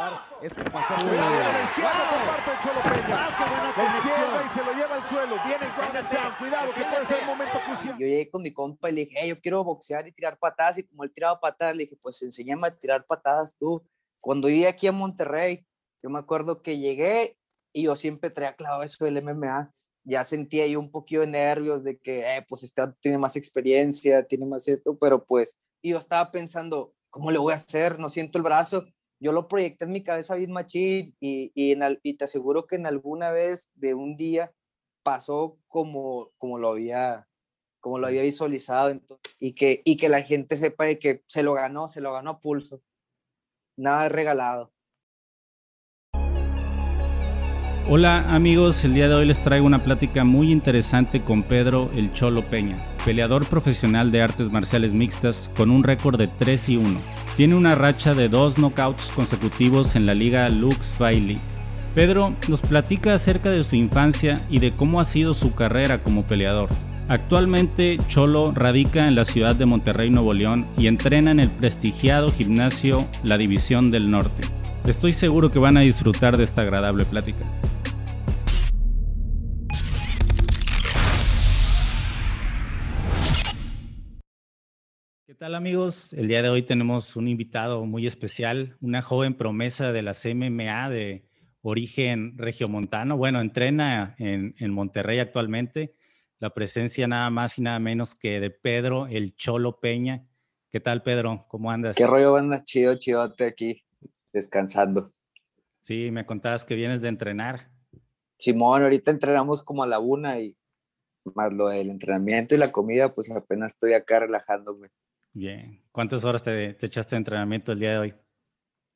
hablar es como hacer la izquierda por parte de Cholo Peña. Ah, qué buena La izquierda y se lo lleva al suelo. Viene Jordan Down. Cuidado que puede ser un momento crucial. Yo llegué con mi compa y le dije, "Hey, yo quiero boxear y tirar patadas. Y como él tiraba patadas, le dije, pues enséñame a tirar patadas tú. Cuando llegué aquí a Monterrey, yo me acuerdo que llegué y yo siempre traía clavado eso del MMA. Ya sentía ahí un poquito de nervios de que, eh, pues este tiene más experiencia, tiene más esto, pero pues, y yo estaba pensando, ¿cómo le voy a hacer? No siento el brazo. Yo lo proyecté en mi cabeza bien machín y, y, en al- y te aseguro que en alguna vez de un día pasó como, como lo había como lo había visualizado entonces, y que y que la gente sepa de que se lo ganó, se lo ganó a pulso. Nada regalado. Hola amigos, el día de hoy les traigo una plática muy interesante con Pedro El Cholo Peña, peleador profesional de artes marciales mixtas con un récord de 3 y 1. Tiene una racha de dos knockouts consecutivos en la liga Lux League. Pedro nos platica acerca de su infancia y de cómo ha sido su carrera como peleador. Actualmente Cholo radica en la ciudad de Monterrey, Nuevo León y entrena en el prestigiado gimnasio La División del Norte. Estoy seguro que van a disfrutar de esta agradable plática. Tal amigos? El día de hoy tenemos un invitado muy especial, una joven promesa de las MMA de origen regiomontano. Bueno, entrena en, en Monterrey actualmente. La presencia nada más y nada menos que de Pedro el Cholo Peña. ¿Qué tal Pedro? ¿Cómo andas? Qué rollo banda, chido, chidote aquí, descansando. Sí, me contabas que vienes de entrenar. Simón, ahorita entrenamos como a la una y más lo del entrenamiento y la comida, pues apenas estoy acá relajándome. Bien. ¿Cuántas horas te, te echaste de entrenamiento el día de hoy?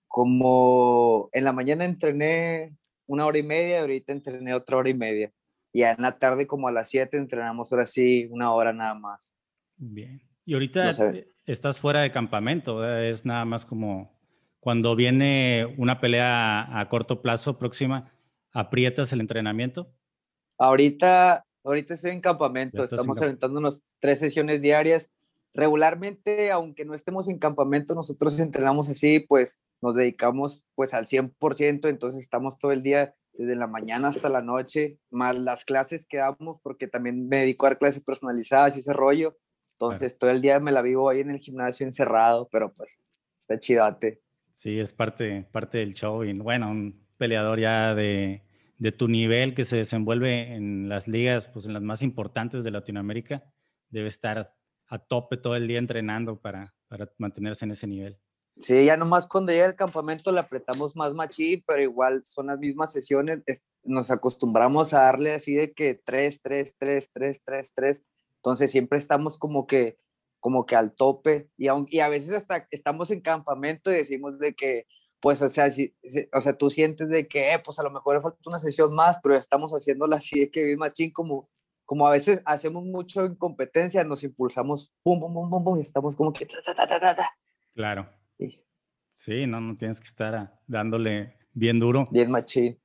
Como en la mañana entrené una hora y media, ahorita entrené otra hora y media. Y en la tarde como a las 7 entrenamos ahora sí una hora nada más. Bien. Y ahorita No sé. estás fuera de campamento, es nada más como cuando viene una pelea a, corto plazo próxima, aprietas el entrenamiento. Ahorita, ahorita estoy en campamento, estás en estamos camp- aventándonos tres sesiones diarias. Regularmente, aunque no estemos en campamento, nosotros entrenamos así, pues nos dedicamos pues al 100%, entonces estamos todo el día desde la mañana hasta la noche, más las clases que damos, porque también me dedico a dar clases personalizadas y ese rollo. Entonces todo el día me la vivo ahí en el gimnasio encerrado, pero pues está chidate. Sí, es parte, parte del show. Y bueno, un peleador ya de, de tu nivel que se desenvuelve en las ligas, pues en las más importantes de Latinoamérica, debe estar a tope todo el día entrenando para, para mantenerse en ese nivel. Sí, ya nomás cuando llega el campamento le apretamos más machín, pero igual son las mismas sesiones. es- nos acostumbramos a darle así de que 3, 3, 3, 3, 3, 3. Entonces siempre estamos como que, como que al tope. Y, aun- y a veces hasta estamos en campamento y decimos de que, pues, o sea, si, si- o sea, tú sientes de que, eh, pues a lo mejor falta una sesión más, pero ya estamos haciéndola así de que bien machín, como, como a veces hacemos mucho en competencia, nos impulsamos, pum, pum, pum, pum, pum, y estamos como que, ta, ta, ta. Claro. Y Sí, no, no tienes que estar a- dándole bien duro. bien machín.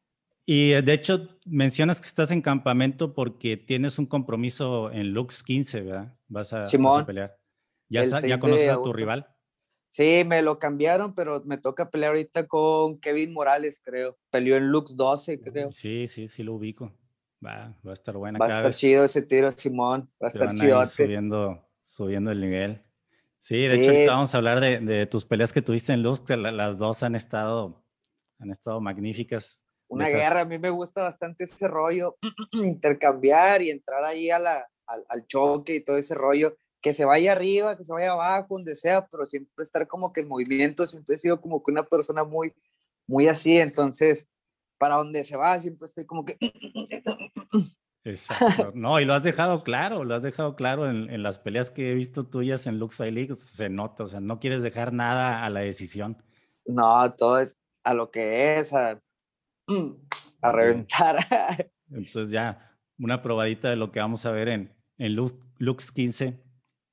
Y eh, de hecho, mencionas que estás en campamento porque tienes un compromiso en Lux 15, ¿verdad? Vas a, vas a Simón, pelear. ¿Ya, el sa- 6 ya conoces a tu rival? Sí, me lo cambiaron, pero me toca pelear ahorita con Kevin Morales, creo. Peleó en Lux 12, creo. Sí, sí, sí lo ubico. Va, va a estar buena. Va a estar vez chido ese tiro, Simón. Va a estar chidote. subiendo, subiendo el nivel. Sí, de hecho, ahorita Sí. vamos a hablar de, de tus peleas que tuviste en Lux, que la- las dos han estado, han estado magníficas. Una Dejas- guerra, a mí me gusta bastante ese rollo, intercambiar y entrar ahí a la, al, al choque y todo ese rollo. Que se vaya arriba, que se vaya abajo, donde sea, pero siempre estar como que en movimiento. Siempre he sido como que una persona muy, muy así. Entonces, para donde se va, siempre estoy como que Exacto. No, y lo has dejado claro, lo has dejado claro en, en las peleas que he visto tuyas en Lux Fight League, se nota, o sea, no quieres dejar nada a la decisión. No, todo es a lo que es, a, a reventar. Entonces ya, una probadita de lo que vamos a ver en, en Lux, Lux 15.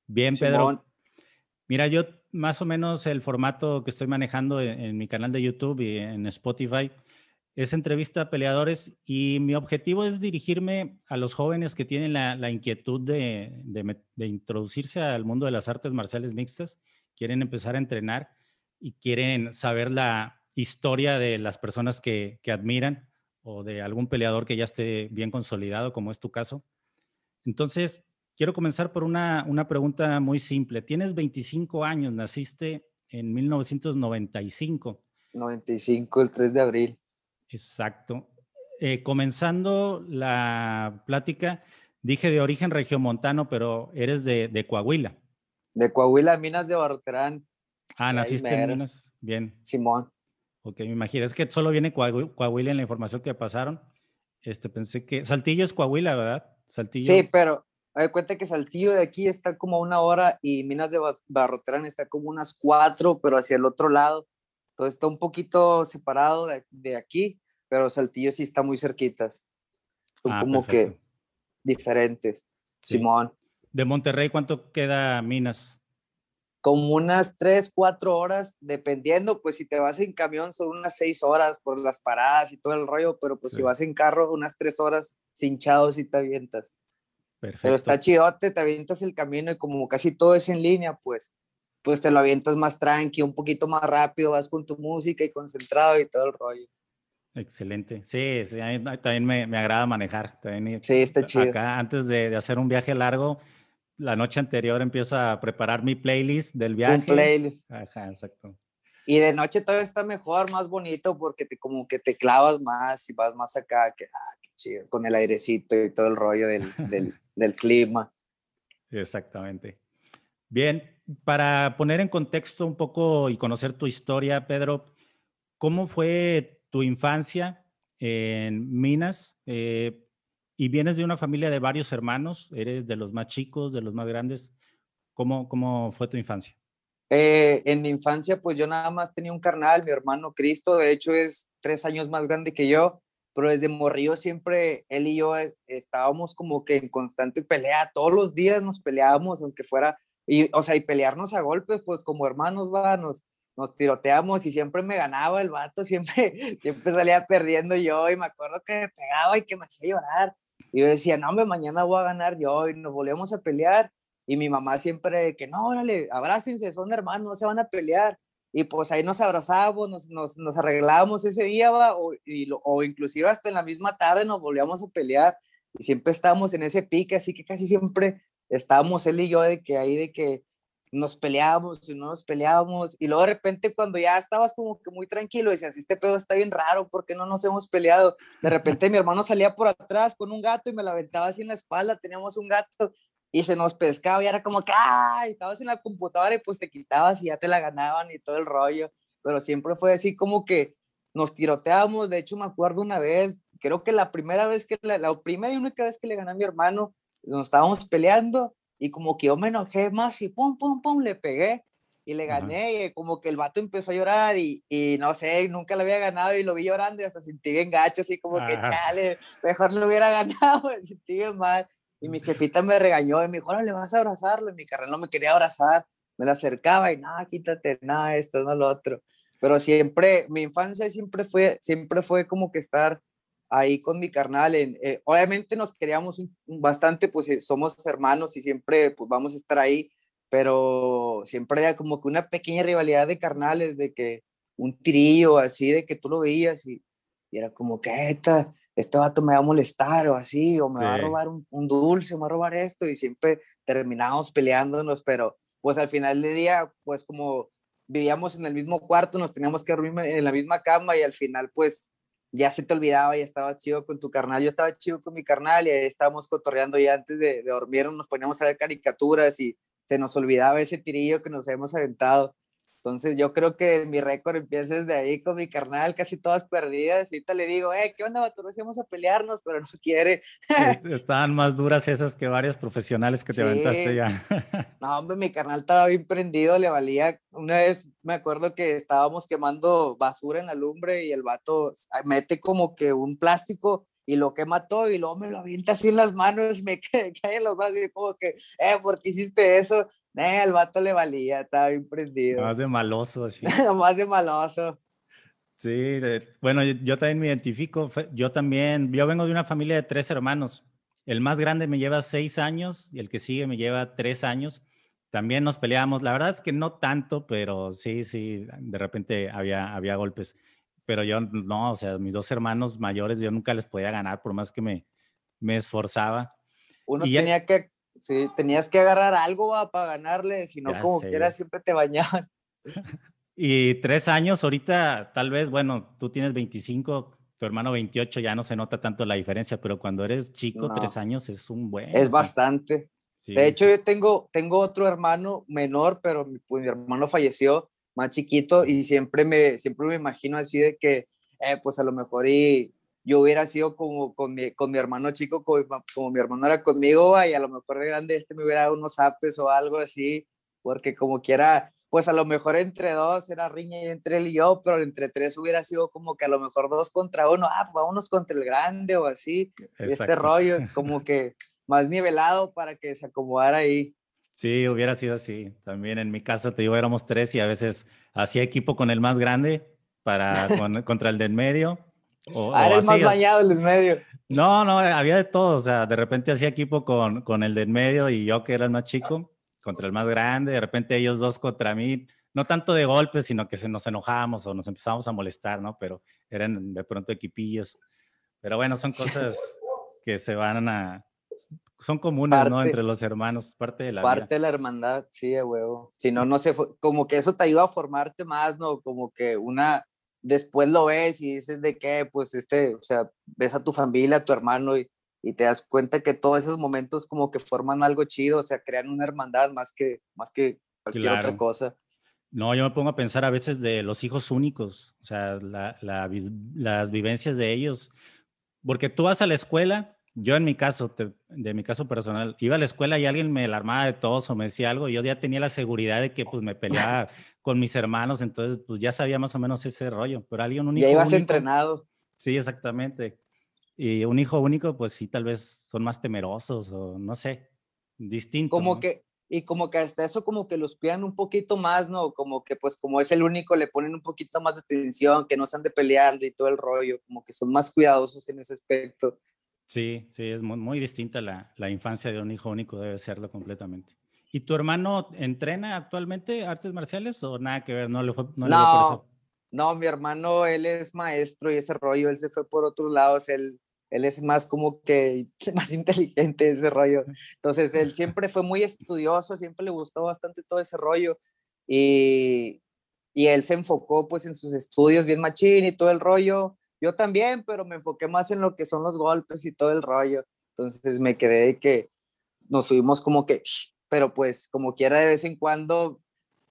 Bien, Pedro. Mira, yo más o menos el formato que estoy manejando en, en mi canal de YouTube y en Spotify es entrevista a peleadores y mi objetivo es dirigirme a los jóvenes que tienen la, inquietud de, de de introducirse al mundo de las artes marciales mixtas, quieren empezar a entrenar y quieren saber la, historia de las personas que, que admiran o de algún peleador que ya esté bien consolidado, como es tu caso. Entonces, quiero comenzar por una, una pregunta muy simple. Tienes 25 años, naciste en 1995. 95, el 3 de abril. Exacto. Eh, comenzando la plática, dije de origen regiomontano, pero eres de, de Coahuila. De Coahuila, Minas de Barroterán. Ah, naciste en Minas. Bien. Simón. Ok, me imagino. Es que solo viene Coahuila en la información que pasaron. Este, pensé que Saltillo es Coahuila, ¿verdad? Saltillo. Sí, pero hay cuenta que Saltillo de aquí está como una hora y Minas de Barroterán está como unas cuatro, pero hacia el otro lado. Entonces está un poquito separado de, de aquí, pero Saltillo sí está muy cerquitas. Son Ah, como perfecto. que diferentes. Sí. Simón. De Monterrey, ¿cuánto queda Minas? Como unas tres, cuatro horas, dependiendo, pues si te vas en camión son unas seis horas por las paradas y todo el rollo, pero pues Sí. si vas en carro unas tres horas cinchados y te avientas. Perfecto. Pero está chidote, te avientas el camino y como casi todo es en línea, pues, pues te lo avientas más tranqui, un poquito más rápido, vas con tu música y concentrado y todo el rollo. Excelente. Sí, sí, a mí también me, me agrada manejar. También, Sí, está chido. Acá, antes de, de hacer un viaje largo, la noche anterior empiezo a preparar mi playlist del viaje. Un playlist. Ajá, exacto. Y de noche todavía está mejor, más bonito, porque te como que te clavas más y vas más acá, que, ah, qué chido, con el airecito y todo el rollo del, del, del clima. Exactamente. Bien, para poner en contexto un poco y conocer tu historia, Pedro, ¿cómo fue tu infancia en Minas? Eh, y vienes de una familia de varios hermanos, eres de los más chicos, de los más grandes. ¿Cómo, cómo fue tu infancia? Eh, en mi infancia, pues yo nada más tenía un carnal, mi hermano Cristo, de hecho es tres años más grande que yo, pero desde morrillo siempre él y yo eh, estábamos como que en constante pelea, todos los días nos peleábamos, aunque fuera, y, o sea, y pelearnos a golpes, pues como hermanos, va, nos, nos tiroteamos y siempre me ganaba el vato, siempre, siempre salía perdiendo yo y me acuerdo que me pegaba y que me hacía llorar. Y yo decía, no, hombre, mañana voy a ganar yo y nos volvíamos a pelear. Y mi mamá siempre que no, órale, abrácense, son hermanos, no se van a pelear. Y pues ahí nos abrazábamos, nos, nos, nos arreglábamos ese día, va, o, y o inclusive hasta en la misma tarde nos volvíamos a pelear. Y siempre estábamos en ese pique, así que casi siempre estábamos él y yo de que ahí de que nos peleábamos y no nos peleábamos. Y luego de repente cuando ya estabas como que muy tranquilo, decías, este pedo está bien raro, ¿por qué no nos hemos peleado? De repente mi hermano salía por atrás con un gato y me la aventaba así en la espalda, teníamos un gato y se nos pescaba y era como que, ¡ay! Estabas en la computadora y pues te quitabas y ya te la ganaban y todo el rollo, pero siempre fue así como que nos tiroteábamos, de hecho me acuerdo una vez, creo que la primera vez que, la, la primera y única vez que le gané a mi hermano, nos estábamos peleando y como que yo me enojé más y pum, pum, pum, le pegué y le Ajá. gané y como que el vato empezó a llorar y, y no sé, nunca lo había ganado y lo vi llorando y hasta sentí bien gacho, así como que Ajá. chale, mejor lo hubiera ganado, me sentí bien mal. Y mi jefita me regañó y me dijo, le vas a abrazarlo. Y mi carnal no me quería abrazar. Me la acercaba y nada, quítate, nada, esto, no lo otro. Pero siempre, mi infancia siempre fue, siempre fue como que estar ahí con mi carnal. En, eh, obviamente nos queríamos bastante, pues eh, somos hermanos y siempre pues vamos a estar ahí, pero siempre era como que una pequeña rivalidad de carnales, de que un trío así, de que tú lo veías y, y era como que esta, este vato me va a molestar o así, o me va a robar un, un dulce, me va a robar esto, y siempre terminábamos peleándonos, pero pues al final del día, pues como vivíamos en el mismo cuarto, nos teníamos que dormir en la misma cama y al final pues ya se te olvidaba, ya estaba chido con tu carnal, yo estaba chido con mi carnal y estábamos cotorreando ya antes de, de dormir, nos poníamos a ver caricaturas y se nos olvidaba ese tirillo que nos hemos aventado. Entonces yo creo que mi récord empieza desde ahí con mi carnal, casi todas perdidas. Y ahorita le digo, eh, ¿qué onda, vato? Nos íbamos a pelearnos, pero no quiere. Est- Estaban más duras esas que varias profesionales que te aventaste Sí. ya. No, hombre, mi carnal estaba bien prendido, le valía. Una vez me acuerdo que estábamos quemando basura en la lumbre y el vato s- mete como que un plástico y lo quema todo y luego me lo avienta así en las manos, me cae, cae en los brazos y como que, eh, ¿por qué hiciste eso? Eh, al vato le valía, estaba bien prendido. Más de maloso, así. Más de maloso. Sí, bueno, yo, yo también me identifico. Yo también, yo vengo de una familia de tres hermanos. El más grande me lleva seis años y el que sigue me lleva tres años. También nos peleábamos. La verdad es que no tanto, pero sí, sí, de repente había, había golpes. pero yo no, o sea, mis dos hermanos mayores yo nunca les podía ganar por más que me, me esforzaba. Uno tenía que, sí, tenías que agarrar algo para ganarle, si no como quiera siempre te bañaban. Y tres años, ahorita tal vez, bueno, tú tienes 25, tu hermano 28, ya no se nota tanto la diferencia, pero cuando eres chico, tres años es un buen. Es bastante. de hecho, yo tengo, tengo otro hermano menor, pero mi, pues, mi hermano falleció más chiquito y siempre me, siempre me imagino así de que, eh, pues a lo mejor y yo hubiera sido como con mi, con mi hermano chico, como, como, mi hermano era conmigo, y a lo mejor de grande este me hubiera dado unos apes o algo así, porque como quiera, pues a lo mejor entre dos era riña entre él y yo, pero entre tres hubiera sido como que a lo mejor dos contra uno, ah, pues vámonos contra el grande o así, este rollo, como que más nivelado para que se acomodara ahí. Sí, hubiera sido así. También en mi caso, te digo, éramos tres y a veces hacía equipo con el más grande para contra el del medio. O, ah, era el más bañado el del medio. No, no, había de todo. O sea, de repente hacía equipo con, con el del medio y yo que era el más chico contra el más grande. De repente ellos dos contra mí. No tanto de golpes, sino que se nos enojábamos o nos empezábamos a molestar, ¿no? Pero eran de pronto equipillos. Pero bueno, son cosas que se van a, son comunes, ¿no? Entre los hermanos, parte de la Parte de la hermandad, sí, de huevo. Si no, no se como que eso te ayuda a formarte más, ¿no? Como que una, después lo ves y dices de qué, pues este, o sea, ves a tu familia, a tu hermano y, y te das cuenta que todos esos momentos como que forman algo chido, o sea, crean una hermandad más que, más que cualquier otra cosa. No, yo me pongo a pensar a veces de los hijos únicos, o sea, la, la, las vivencias de ellos, porque tú vas a la escuela yo en mi caso, de mi caso personal, iba a la escuela y alguien me alarmaba de todos o me decía algo, y yo ya tenía la seguridad de que pues me peleaba con mis hermanos, entonces pues ya sabía más o menos ese rollo, pero alguien único. Ya ibas entrenado. Sí, exactamente. Y un hijo único, pues sí, tal vez son más temerosos o no sé, distinto. Como que, y como que hasta eso como que los cuidan un poquito más, ¿no? Como que pues como es el único le ponen un poquito más de atención, que no se de peleando y todo el rollo, como que son más cuidadosos en ese aspecto. Sí, sí, es muy, distinta la, la, infancia de un hijo único, debe serlo completamente. ¿Y tu hermano entrena actualmente artes marciales o nada que ver? No le fue, no, no, por eso. no mi hermano, él es maestro y ese rollo, él se fue por otros lados, él, él es más como que más inteligente ese rollo. Entonces, él siempre fue muy estudioso, siempre le gustó bastante todo ese rollo y, y él se enfocó pues en sus estudios bien machín y todo el rollo yo también, pero me enfoqué más en lo que son los golpes y todo el rollo. Entonces me quedé de que nos subimos como que, pero pues como quiera de vez en cuando,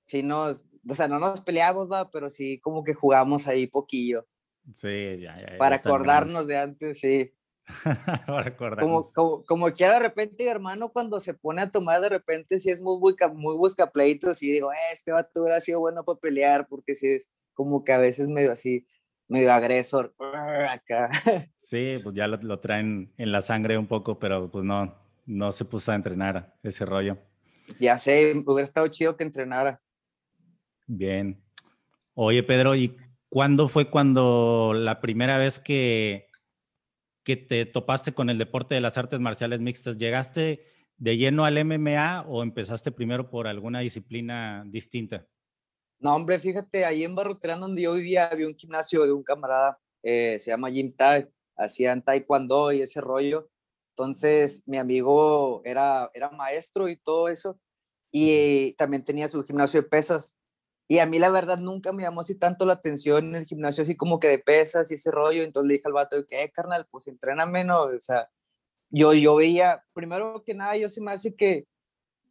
sí nos, o sea, no nos peleamos, va, pero sí como que jugamos ahí poquillo. Sí, ya, ya. Para acordarnos de antes, sí. para acordarnos. Como, como, como que de repente, hermano, cuando se pone a tomar de repente, sí es muy, busca, muy busca pleitos y digo, eh, este vato hubiera sido bueno para pelear, porque sí es como que a veces medio así, medio agresor acá. Sí, pues ya lo, traen en la sangre un poco, pero pues no, no se puso a entrenar ese rollo. Ya sé, hubiera estado chido que entrenara. Bien. Oye, Pedro, ¿y cuándo fue cuando la primera vez que, que te topaste con el deporte de las artes marciales mixtas? ¿Llegaste de lleno al MMA o empezaste primero por alguna disciplina distinta? No, hombre, fíjate, ahí en Barroterán donde yo vivía había un gimnasio de un camarada, eh, se llama Jim Tai, hacían taekwondo y ese rollo. Entonces, mi amigo era, era maestro y todo eso, y también tenía su gimnasio de pesas. Y a mí la verdad nunca me llamó así tanto la atención en el gimnasio así como que de pesas y ese rollo. Entonces le dije al vato, ¿qué, carnal? Pues entréname, ¿no? O sea, yo, yo veía, primero que nada, yo se me hace que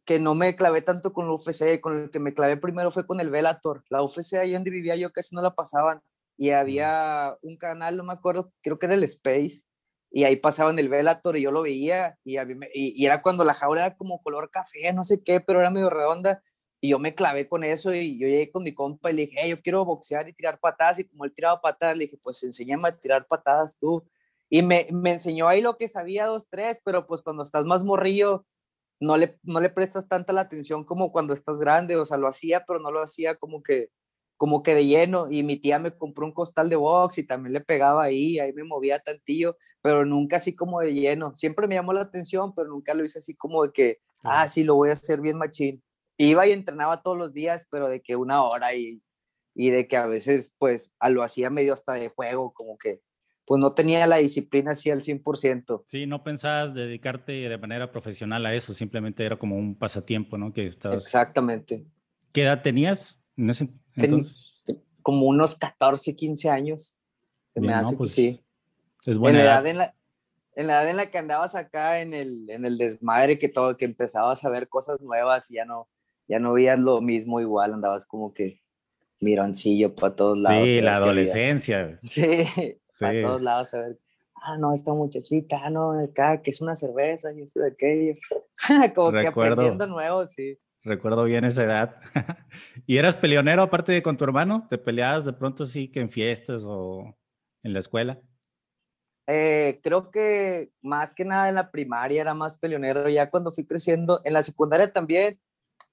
que no me clavé tanto con la UFC, con el que me clavé primero fue con el Velator. La UFC ahí donde vivía yo casi no la pasaban y había un canal, no me acuerdo, creo que era el Space, y ahí pasaban el Velator y yo lo veía y, y, era cuando la jaula era como color café, no sé qué, pero era medio redonda y yo me clavé con eso y yo llegué con mi compa y le dije, yo quiero boxear y tirar patadas y como él tiraba patadas, le dije, pues enséñame a tirar patadas tú. Y me, me enseñó ahí lo que sabía, dos, tres, pero pues cuando estás más morrillo, no le, no le prestas tanta la atención como cuando estás grande, o sea, lo hacía, pero no lo hacía como que, como que de lleno, y mi tía me compró un costal de box y también le pegaba ahí, ahí me movía tantillo, pero nunca así como de lleno, siempre me llamó la atención, pero nunca lo hice así como de que, ah, sí, lo voy a hacer bien machín. Iba y entrenaba todos los días, pero de que una hora y y de que a veces pues a lo hacía medio hasta de juego, como que pues no tenía la disciplina así al 100%. Sí, no pensabas dedicarte de manera profesional a eso, simplemente era como un pasatiempo, ¿no? Que estabas... Exactamente. ¿Qué edad tenías en ese entonces? como unos 14, 15 años. Se me hace pues, sí. Es buena en edad. en, la, en la edad en la que andabas acá en el, en el desmadre, que todo, que empezabas a ver cosas nuevas y ya no, ya no veías lo mismo igual, andabas como que mironcillo para todos lados. Sí, la adolescencia. Sí, para todos lados a ver, ah, no, esta muchachita, ah, no, acá, que es una cerveza y esto de aquello. como que aprendiendo nuevo, sí. Recuerdo bien esa edad. ¿Y eras peleonero aparte de con tu hermano? ¿Te peleabas de pronto sí que en fiestas o en la escuela? Eh, creo que más que nada en la primaria era más peleonero, ya cuando fui creciendo, en la secundaria también,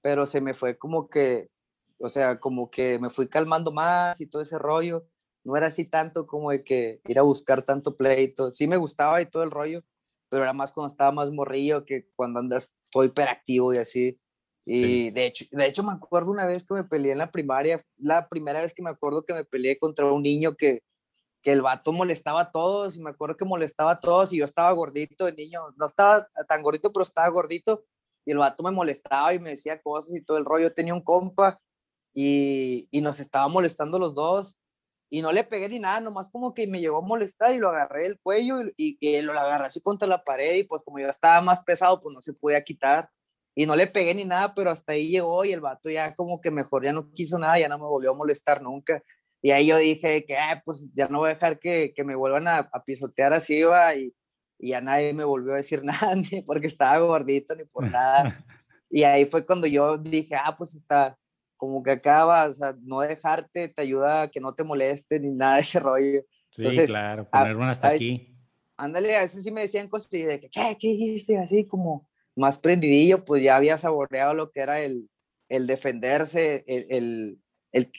pero se me fue como que, o sea, como que me fui calmando más y todo ese rollo. No era así tanto como de que ir a buscar tanto pleito. Sí me gustaba y todo el rollo, pero era más cuando estaba más morrillo que cuando andas todo hiperactivo y así. Y de, hecho, de hecho me acuerdo una vez que me peleé en la primaria, la primera vez que me acuerdo que me peleé contra un niño que, que el vato molestaba a todos y me acuerdo que molestaba a todos y yo estaba gordito de niño, no estaba tan gordito, pero estaba gordito y el vato me molestaba y me decía cosas y todo el rollo. Tenía un compa y, y nos estaba molestando los dos y no le pegué ni nada, nomás como que me llegó a molestar y lo agarré del cuello y, y, lo agarré así contra la pared y pues como yo estaba más pesado, pues no se podía quitar y no le pegué ni nada, pero hasta ahí llegó y el vato ya como que mejor ya no quiso nada, ya no me volvió a molestar nunca. Y ahí yo dije que, pues ya no voy a dejar que, que me vuelvan a, a, pisotear así, va, y, y a nadie me volvió a decir nada, ni porque estaba gordito, ni por nada. y ahí fue cuando yo dije, ah, pues está, como que acaba, o sea, no dejarte te ayuda a que no te moleste ni nada de ese rollo. Sí, Entonces, claro, poner una hasta aquí. Ándale, a veces sí me decían cosas y de que, ¿qué, qué hiciste? Así como, más prendidillo, pues ya había saboreado lo que era el, el defenderse, el, el,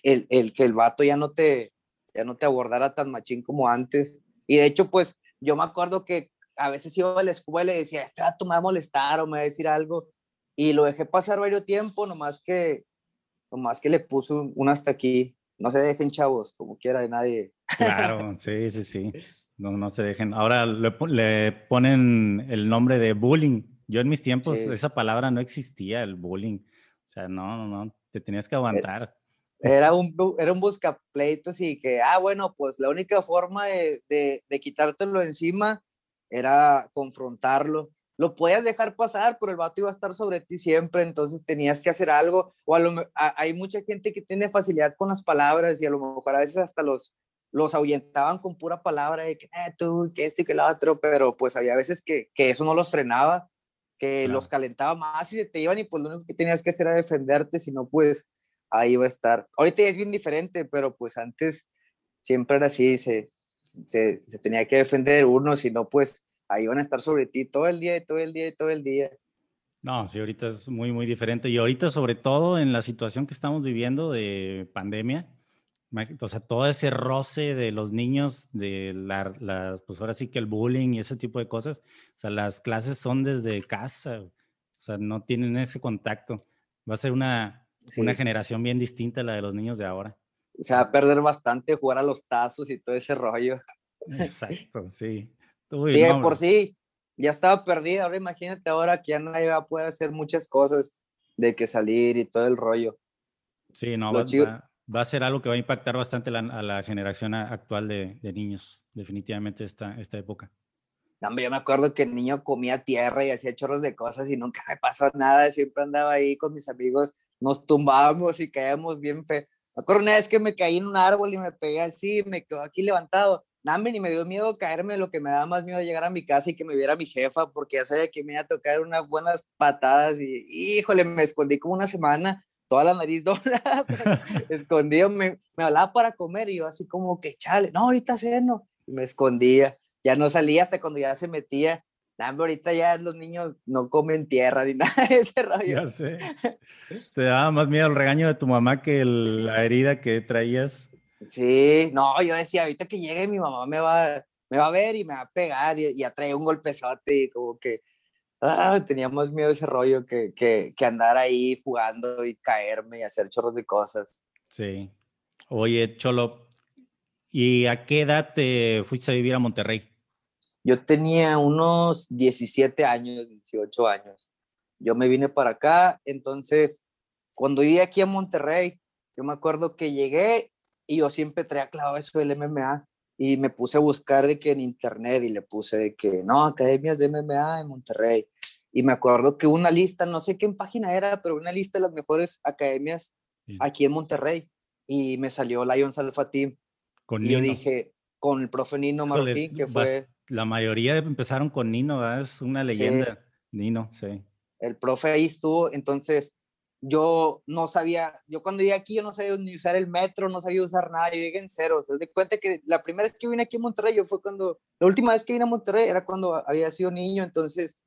el, el, que el vato ya no, te, ya no te abordara tan machín como antes. Y de hecho, pues yo me acuerdo que a veces iba a la escuela y decía, este vato me va a molestar o me va a decir algo. Y lo dejé pasar varios tiempo, nomás que, nomás que le puso un, hasta aquí. No se dejen, chavos, como quiera de nadie. Claro, sí, sí, sí. No, no se dejen. Ahora le, le ponen el nombre de bullying yo en mis tiempos sí. esa palabra no existía, el bullying. O sea, no, no, no, te tenías que aguantar. Era un, era un buscapleitos y que, ah, bueno, pues la única forma de, de, de quitártelo encima era confrontarlo. Lo podías dejar pasar, pero el vato iba a estar sobre ti siempre, entonces tenías que hacer algo. O a lo, a, hay mucha gente que tiene facilidad con las palabras y a lo mejor a veces hasta los, los ahuyentaban con pura palabra de que eh, tú, que este y que lo otro, pero pues había veces que, que eso no los frenaba que claro. los calentaba más y te iban y pues lo único que tenías que hacer era defenderte, si no pues ahí va a estar. Ahorita ya es bien diferente, pero pues antes siempre era así, se, se, se tenía que defender uno, si no pues ahí van a estar sobre ti todo el día y todo el día y todo el día. No, sí, ahorita es muy, muy diferente. Y ahorita, sobre todo en la situación que estamos viviendo de pandemia, o sea, todo ese roce de los niños, de la, la, pues ahora sí que el bullying y ese tipo de cosas, o sea, las clases son desde casa, o sea, no tienen ese contacto. Va a ser una, sí. una generación bien distinta a la de los niños de ahora. Se va a perder bastante jugar a los tazos y todo ese rollo. Exacto, sí. Uy, sí, no, por sí, ya estaba perdida. Ahora imagínate ahora que ya nadie va a poder hacer muchas cosas de que salir y todo el rollo. Sí, no, va, va, va a ser algo que va a impactar bastante la, a la generación actual de, de, niños, definitivamente esta, esta época. No, yo me acuerdo que el niño comía tierra y hacía chorros de cosas y nunca me pasó nada, siempre andaba ahí con mis amigos, nos tumbábamos y caíamos bien fe. Me acuerdo una vez que me caí en un árbol y me pegué así, me quedo aquí levantado. Nada, ni me dio miedo caerme, lo que me daba más miedo llegar a mi casa y que me viera mi jefa, porque ya sabía que me iba a tocar unas buenas patadas y, híjole, me escondí como una semana toda la nariz doblada, escondido, me, me, hablaba para comer y yo así como que chale, no, ahorita ceno, y me escondía, ya no salía hasta cuando ya se metía, nah, ahorita ya los niños no comen tierra ni nada de ese rollo. Ya sé. Te daba más miedo el regaño de tu mamá que la herida que traías. Sí, no, yo decía, ahorita que llegue mi mamá me va, me va a ver y me va a pegar y, y a traer un golpezote y como que ah, tenía más miedo ese rollo que, que, que, andar ahí jugando y caerme y hacer chorros de cosas. Sí. Oye, Cholo, ¿y a qué edad te fuiste a vivir a Monterrey? Yo tenía unos 17 años, 18 años. Yo me vine para acá, entonces, cuando llegué aquí a Monterrey, yo me acuerdo que llegué y yo siempre traía claro eso del MMA y me puse a buscar de que en internet y le puse de que no, academias de MMA en Monterrey. Y me acuerdo que una lista, no sé qué página era, pero una lista de las mejores academias aquí en Monterrey. Y me salió Lions Alpha Team. Con y yo dije, con el profe Nino Martín, que fue... La mayoría empezaron con Nino, es una leyenda. Nino, sí. El profe ahí estuvo, entonces yo no sabía, yo cuando llegué aquí yo no sabía ni usar el metro, no sabía usar nada, yo llegué en cero. Se de cuenta que la primera vez que vine aquí a Monterrey, yo fue cuando, la última vez que vine a Monterrey era cuando había sido niño, entonces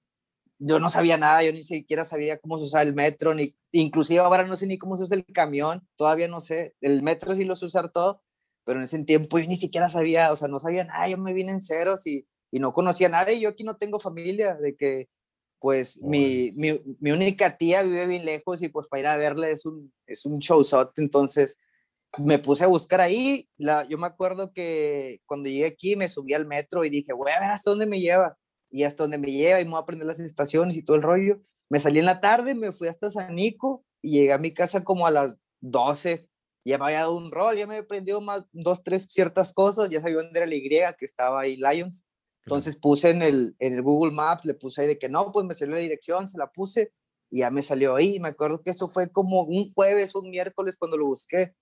yo no sabía nada, yo ni siquiera sabía cómo se usaba el metro, ni, inclusive ahora no sé ni cómo se usa el camión, todavía no sé, el metro sí lo sé usar todo, pero en ese tiempo yo ni siquiera sabía, o sea, no sabía nada, yo me vine en ceros y, y no conocía a nadie, yo aquí no tengo familia, de que pues mi, mi, mi, única tía vive bien lejos y pues para ir a verle es un, es un showzot, entonces me puse a buscar ahí, la, yo me acuerdo que cuando llegué aquí me subí al metro y dije, voy a ver hasta dónde me lleva, y hasta dónde me lleva y me voy a aprender las estaciones y todo el rollo. Me salí en la tarde, me fui hasta San Nico y llegué a mi casa como a las 12, ya me había dado un rol, ya me había aprendido más, dos, tres ciertas cosas, ya sabía dónde era la Y, que estaba ahí Lions, entonces puse en el, en el Google Maps, le puse ahí de que no, pues me salió la dirección, se la puse y ya me salió ahí. Me acuerdo que eso fue como un jueves, un miércoles cuando lo busqué.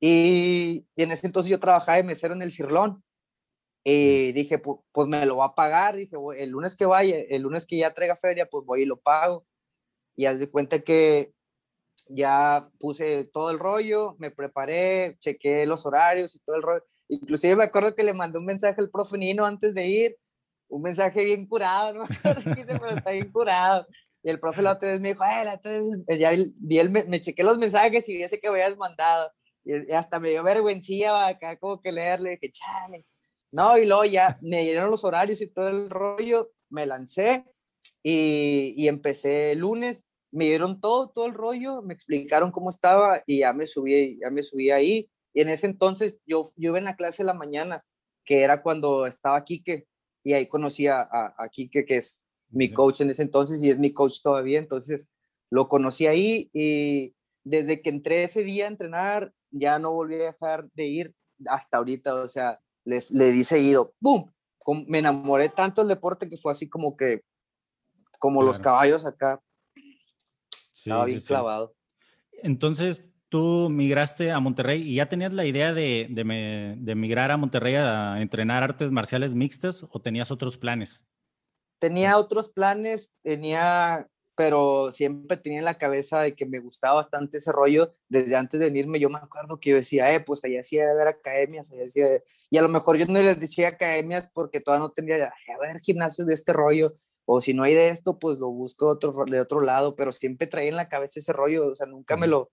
Y, en ese entonces yo trabajaba de mesero en el Cirlón. Y dije, pues, pues, me lo va a pagar. Dije, el lunes que vaya, el lunes que ya traiga feria, pues voy y lo pago. Y haz de cuenta que ya puse todo el rollo, me preparé, chequé los horarios y todo el rollo. Inclusive me acuerdo que le mandé un mensaje al profe Nino antes de ir un mensaje bien curado, ¿no? pero está bien curado. Y el profe la otra vez me dijo, ay, entonces ya vi el, me, me chequé los mensajes y vi ese que habías mandado. Y, hasta me dio vergüencilla acá como que leerle, que chale. No, y luego ya me dieron los horarios y todo el rollo, me lancé y, y empecé el lunes. Me dieron todo, todo el rollo, me explicaron cómo estaba y ya me subí, ya me subí ahí. Y en ese entonces yo, yo iba en la clase de la mañana, que era cuando estaba Quique, y ahí conocí a, a, Kike, que es mi coach en ese entonces y es mi coach todavía, entonces lo conocí ahí y desde que entré ese día a entrenar, ya no volví a dejar de ir hasta ahorita, o sea, le, le di seguido, ¡pum! Me enamoré tanto del deporte que fue así como que, como los caballos acá. Sí, Estaba bien clavado. Entonces, tú migraste a Monterrey y ya tenías la idea de, de, migrar a Monterrey a entrenar artes marciales mixtas o tenías otros planes? Tenía otros planes, tenía, pero siempre tenía en la cabeza de que me gustaba bastante ese rollo. Desde antes de venirme, yo me acuerdo que yo decía, eh, pues allá sí de haber academias, allá sí Y a lo mejor yo no les decía academias porque todavía no tendría, a ver, gimnasios de este rollo. O si no hay de esto, pues lo busco otro, de otro lado, pero siempre traía en la cabeza ese rollo, o sea, nunca me lo,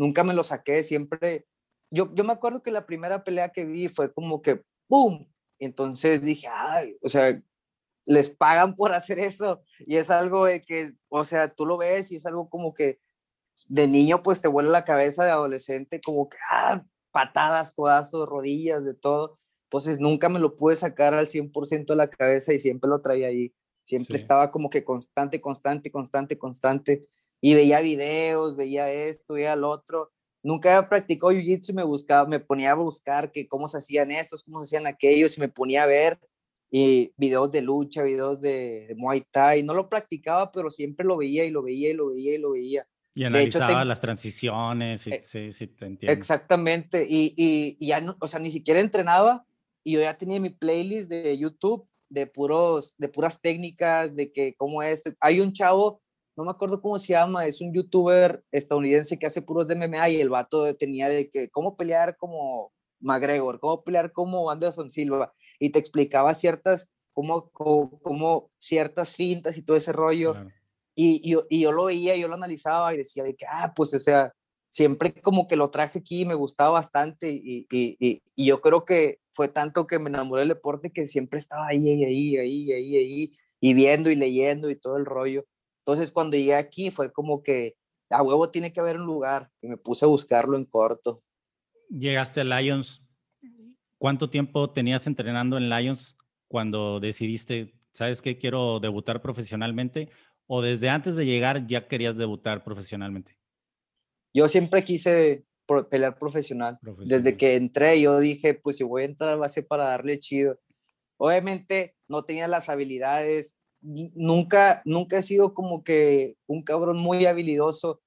nunca me lo saqué, siempre, yo, yo me acuerdo que la primera pelea que vi fue como que, ¡boom! Entonces dije, ay, o sea, les pagan por hacer eso y es algo de que, o sea, tú lo ves y es algo como que de niño pues te vuela la cabeza, de adolescente como que, ah, patadas, codazos, rodillas, de todo. Entonces nunca me lo pude sacar al 100% de la cabeza y siempre lo traía ahí. Siempre estaba como que constante, constante, constante, constante y veía videos, veía esto, veía lo otro. Nunca había practicado jiu-jitsu y me buscaba, me ponía a buscar que cómo se hacían estos, cómo se hacían aquellos y me ponía a ver y videos de lucha, videos de, Muay Thai. No lo practicaba, pero siempre lo veía y lo veía y lo veía y lo veía. Y analizaba las transiciones, y, eh, sí, sí, te entiendo. Exactamente, y, y, ya, no, o sea, ni siquiera entrenaba y yo ya tenía mi playlist de YouTube de, puros, de puras técnicas, de que cómo es. Hay un chavo no me acuerdo cómo se llama, es un youtuber estadounidense que hace puros de MMA y el vato tenía de que cómo pelear como McGregor, cómo pelear como Anderson Silva y te explicaba ciertas, como, como, ciertas fintas y todo ese rollo. Y, y, y, yo lo veía, yo lo analizaba y decía de que, ah, pues o sea, siempre como que lo traje aquí y me gustaba bastante y, y, y, yo creo que fue tanto que me enamoré del deporte que siempre estaba ahí, ahí, ahí, ahí, ahí, ahí, y viendo y leyendo y todo el rollo. Entonces, cuando llegué aquí fue como que a huevo tiene que haber un lugar y me puse a buscarlo en corto. llegaste a Lions, ¿cuánto tiempo tenías entrenando en Lions cuando decidiste, sabes que quiero debutar profesionalmente? ¿O desde antes de llegar ya querías debutar profesionalmente? Yo siempre quise pelear profesional. Desde que entré, yo dije, pues si voy a entrar va a ser para darle chido. Obviamente no tenía las habilidades, nunca, nunca he sido como que un cabrón muy habilidoso,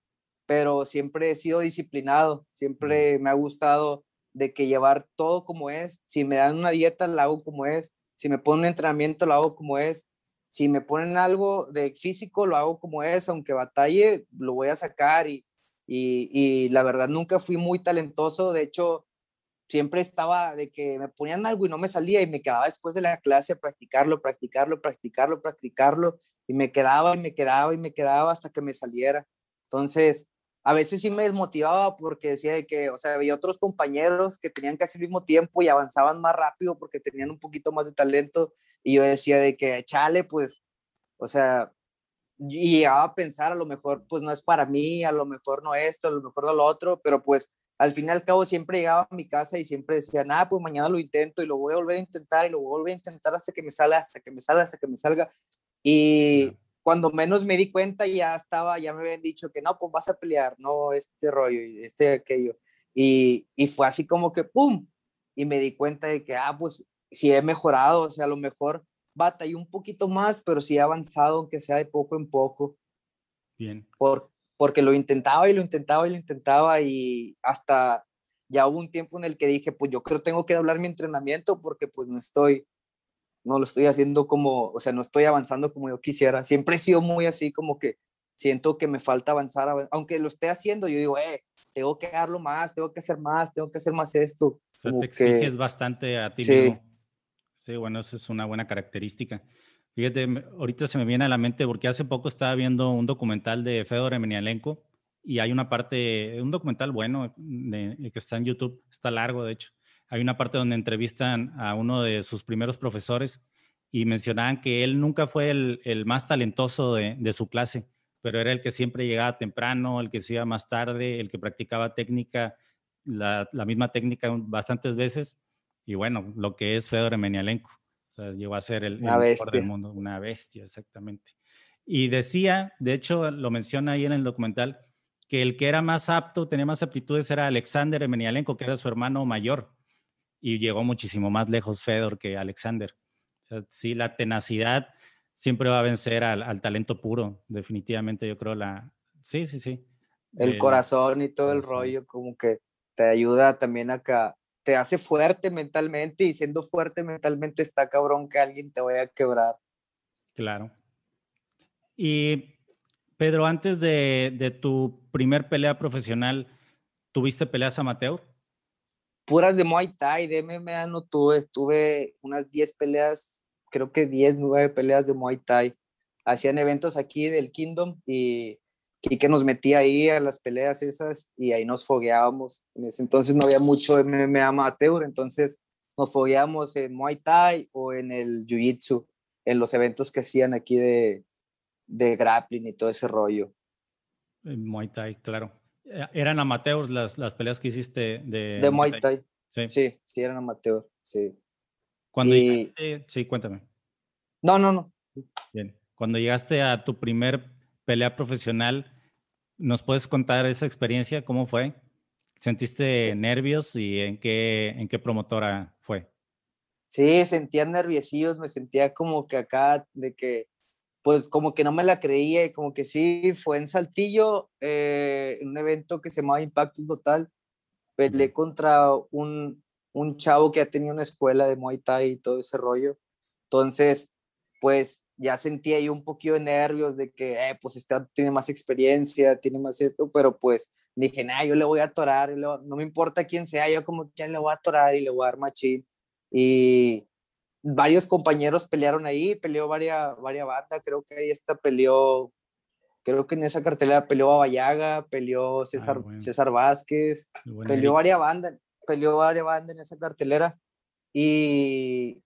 pero siempre he sido disciplinado, siempre me ha gustado de que llevar todo como es, si me dan una dieta la hago como es, si me ponen un entrenamiento lo hago como es, si me ponen algo de físico lo hago como es, aunque batalle lo voy a sacar y, y, y la verdad nunca fui muy talentoso, de hecho siempre estaba de que me ponían algo y no me salía y me quedaba después de la clase a practicarlo, practicarlo, practicarlo, practicarlo y me quedaba y me quedaba y me quedaba hasta que me saliera. Entonces, a veces sí me desmotivaba porque decía de que, o sea, había otros compañeros que tenían casi el mismo tiempo y avanzaban más rápido porque tenían un poquito más de talento y yo decía de que, chale, pues, o sea, y llegaba a pensar, a lo mejor, pues no es para mí, a lo mejor no esto, a lo mejor no lo otro, pero pues al fin y al cabo siempre llegaba a mi casa y siempre decía, nada, pues mañana lo intento y lo voy a volver a intentar y lo voy a volver a intentar hasta que me salga, hasta que me salga, hasta que me salga. Y cuando menos me di cuenta ya estaba, ya me habían dicho que no, pues vas a pelear, no este rollo y este aquello. Y, y fue así como que, ¡pum! Y me di cuenta de que, ah, pues sí he mejorado, o sea, a lo mejor batallé un poquito más, pero sí he avanzado, aunque sea de poco en poco. Bien. Por, porque lo intentaba y lo intentaba y lo intentaba y hasta ya hubo un tiempo en el que dije, pues yo creo que tengo que doblar mi entrenamiento porque pues no estoy, no lo estoy haciendo como, o sea, no estoy avanzando como yo quisiera. Siempre he sido muy así como que siento que me falta avanzar, aunque lo esté haciendo, yo digo, eh, tengo que darlo más, tengo que hacer más, tengo que hacer más esto. O sea, te exiges bastante a ti mismo. Sí, bueno, esa es una buena característica. Fíjate, ahorita se me viene a la mente porque hace poco estaba viendo un documental de Fedor Emelianenko y hay una parte, un documental bueno que está en YouTube, está largo de hecho, hay una parte donde entrevistan a uno de sus primeros profesores y mencionaban que él nunca fue el, más talentoso de, su clase, pero era el que siempre llegaba temprano, el que se iba más tarde, el que practicaba técnica, la, la misma técnica bastantes veces. Y bueno, lo que es Fedor Emelianenko. Sea, llegó a ser el, mejor del mundo, una bestia, exactamente. Y decía, de hecho, lo menciona ahí en el documental, que el que era más apto, tenía más aptitudes, era Alexander Emelianenko, que era su hermano mayor y llegó muchísimo más lejos Fedor que Alexander. O sea, sí, la tenacidad siempre va a vencer al, talento puro, definitivamente yo creo la... Sí, sí, sí. El, corazón y todo el rollo como que te ayuda también a que te hace fuerte mentalmente y siendo fuerte mentalmente está cabrón que alguien te vaya a quebrar. Claro. Y Pedro, antes de, de tu primer pelea profesional, ¿tuviste peleas amateur? puras de Muay Thai, de MMA no tuve, tuve unas 10 peleas, creo que 10, 9 peleas de Muay Thai. Hacían eventos aquí del Kingdom y que nos metía ahí a las peleas esas y ahí nos fogueábamos. En ese entonces no había mucho MMA amateur, entonces nos fogueábamos en Muay Thai o en el Jiu-Jitsu, en los eventos que hacían aquí de, de grappling y todo ese rollo. En Muay Thai, claro. Eh, ¿Eran amateurs las, las peleas que hiciste de, de Muay Thai? Sí. sí, sí, eran amateurs, sí. Cuando llegaste, sí, cuéntame. No, no, no. Bien. Cuando llegaste a tu primer pelea profesional, ¿nos puedes contar esa experiencia? ¿Cómo fue? ¿Sentiste nervios y en qué, en qué promotora fue? Sí, sentía nerviosillos, me sentía como que acá, de que pues como que no me la creía y como que sí, fue en Saltillo, eh, en un evento que se llamaba Impacto Total, peleé contra un, un chavo que ya tenía una escuela de Muay Thai y todo ese rollo. Entonces, pues ya sentía ahí un poquito de nervios de que, eh, pues este tiene más experiencia, tiene más esto, pero pues dije, nah, yo le voy a atorar, no me importa quién sea, yo como que le voy a atorar y le voy a dar machín. Y, varios compañeros pelearon ahí, peleó varias, varias bandas, creo que ahí esta peleó, creo que en esa cartelera peleó a Vallaga, peleó ah, César, César Vázquez, peleó varias bandas, peleó varias bandas en esa cartelera. Y,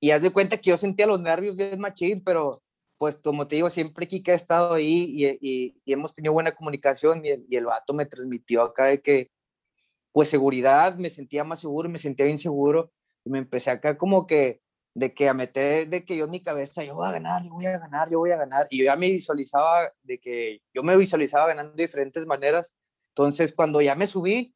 y haz de cuenta que yo sentía los nervios bien machín, pero pues como te digo, siempre Kika ha estado ahí y, y, hemos tenido buena comunicación y el, y el vato me transmitió acá de que pues seguridad, me sentía más seguro, me sentía inseguro y me empecé acá como que de que a meter de que yo en mi cabeza yo voy a ganar, yo voy a ganar, yo voy a ganar y yo ya me visualizaba de que yo me visualizaba ganando de diferentes maneras. Entonces, cuando ya me subí,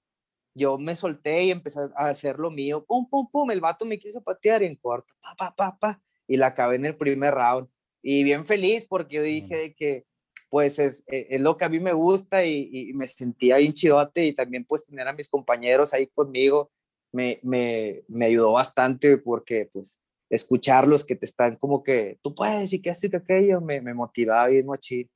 yo me solté y empecé a hacer lo mío. Pum, pum, pum, el vato me quiso patear en corto, pa, pa, pa, pa, y la acabé en el primer round. Y bien feliz porque yo dije de que pues es, e, es, lo que a mí me gusta y, y, me sentía bien chidote y también pues tener a mis compañeros ahí conmigo me, me, me ayudó bastante porque pues escucharlos que te están como que tú puedes y que esto y que aquello me, me motivaba bien machín.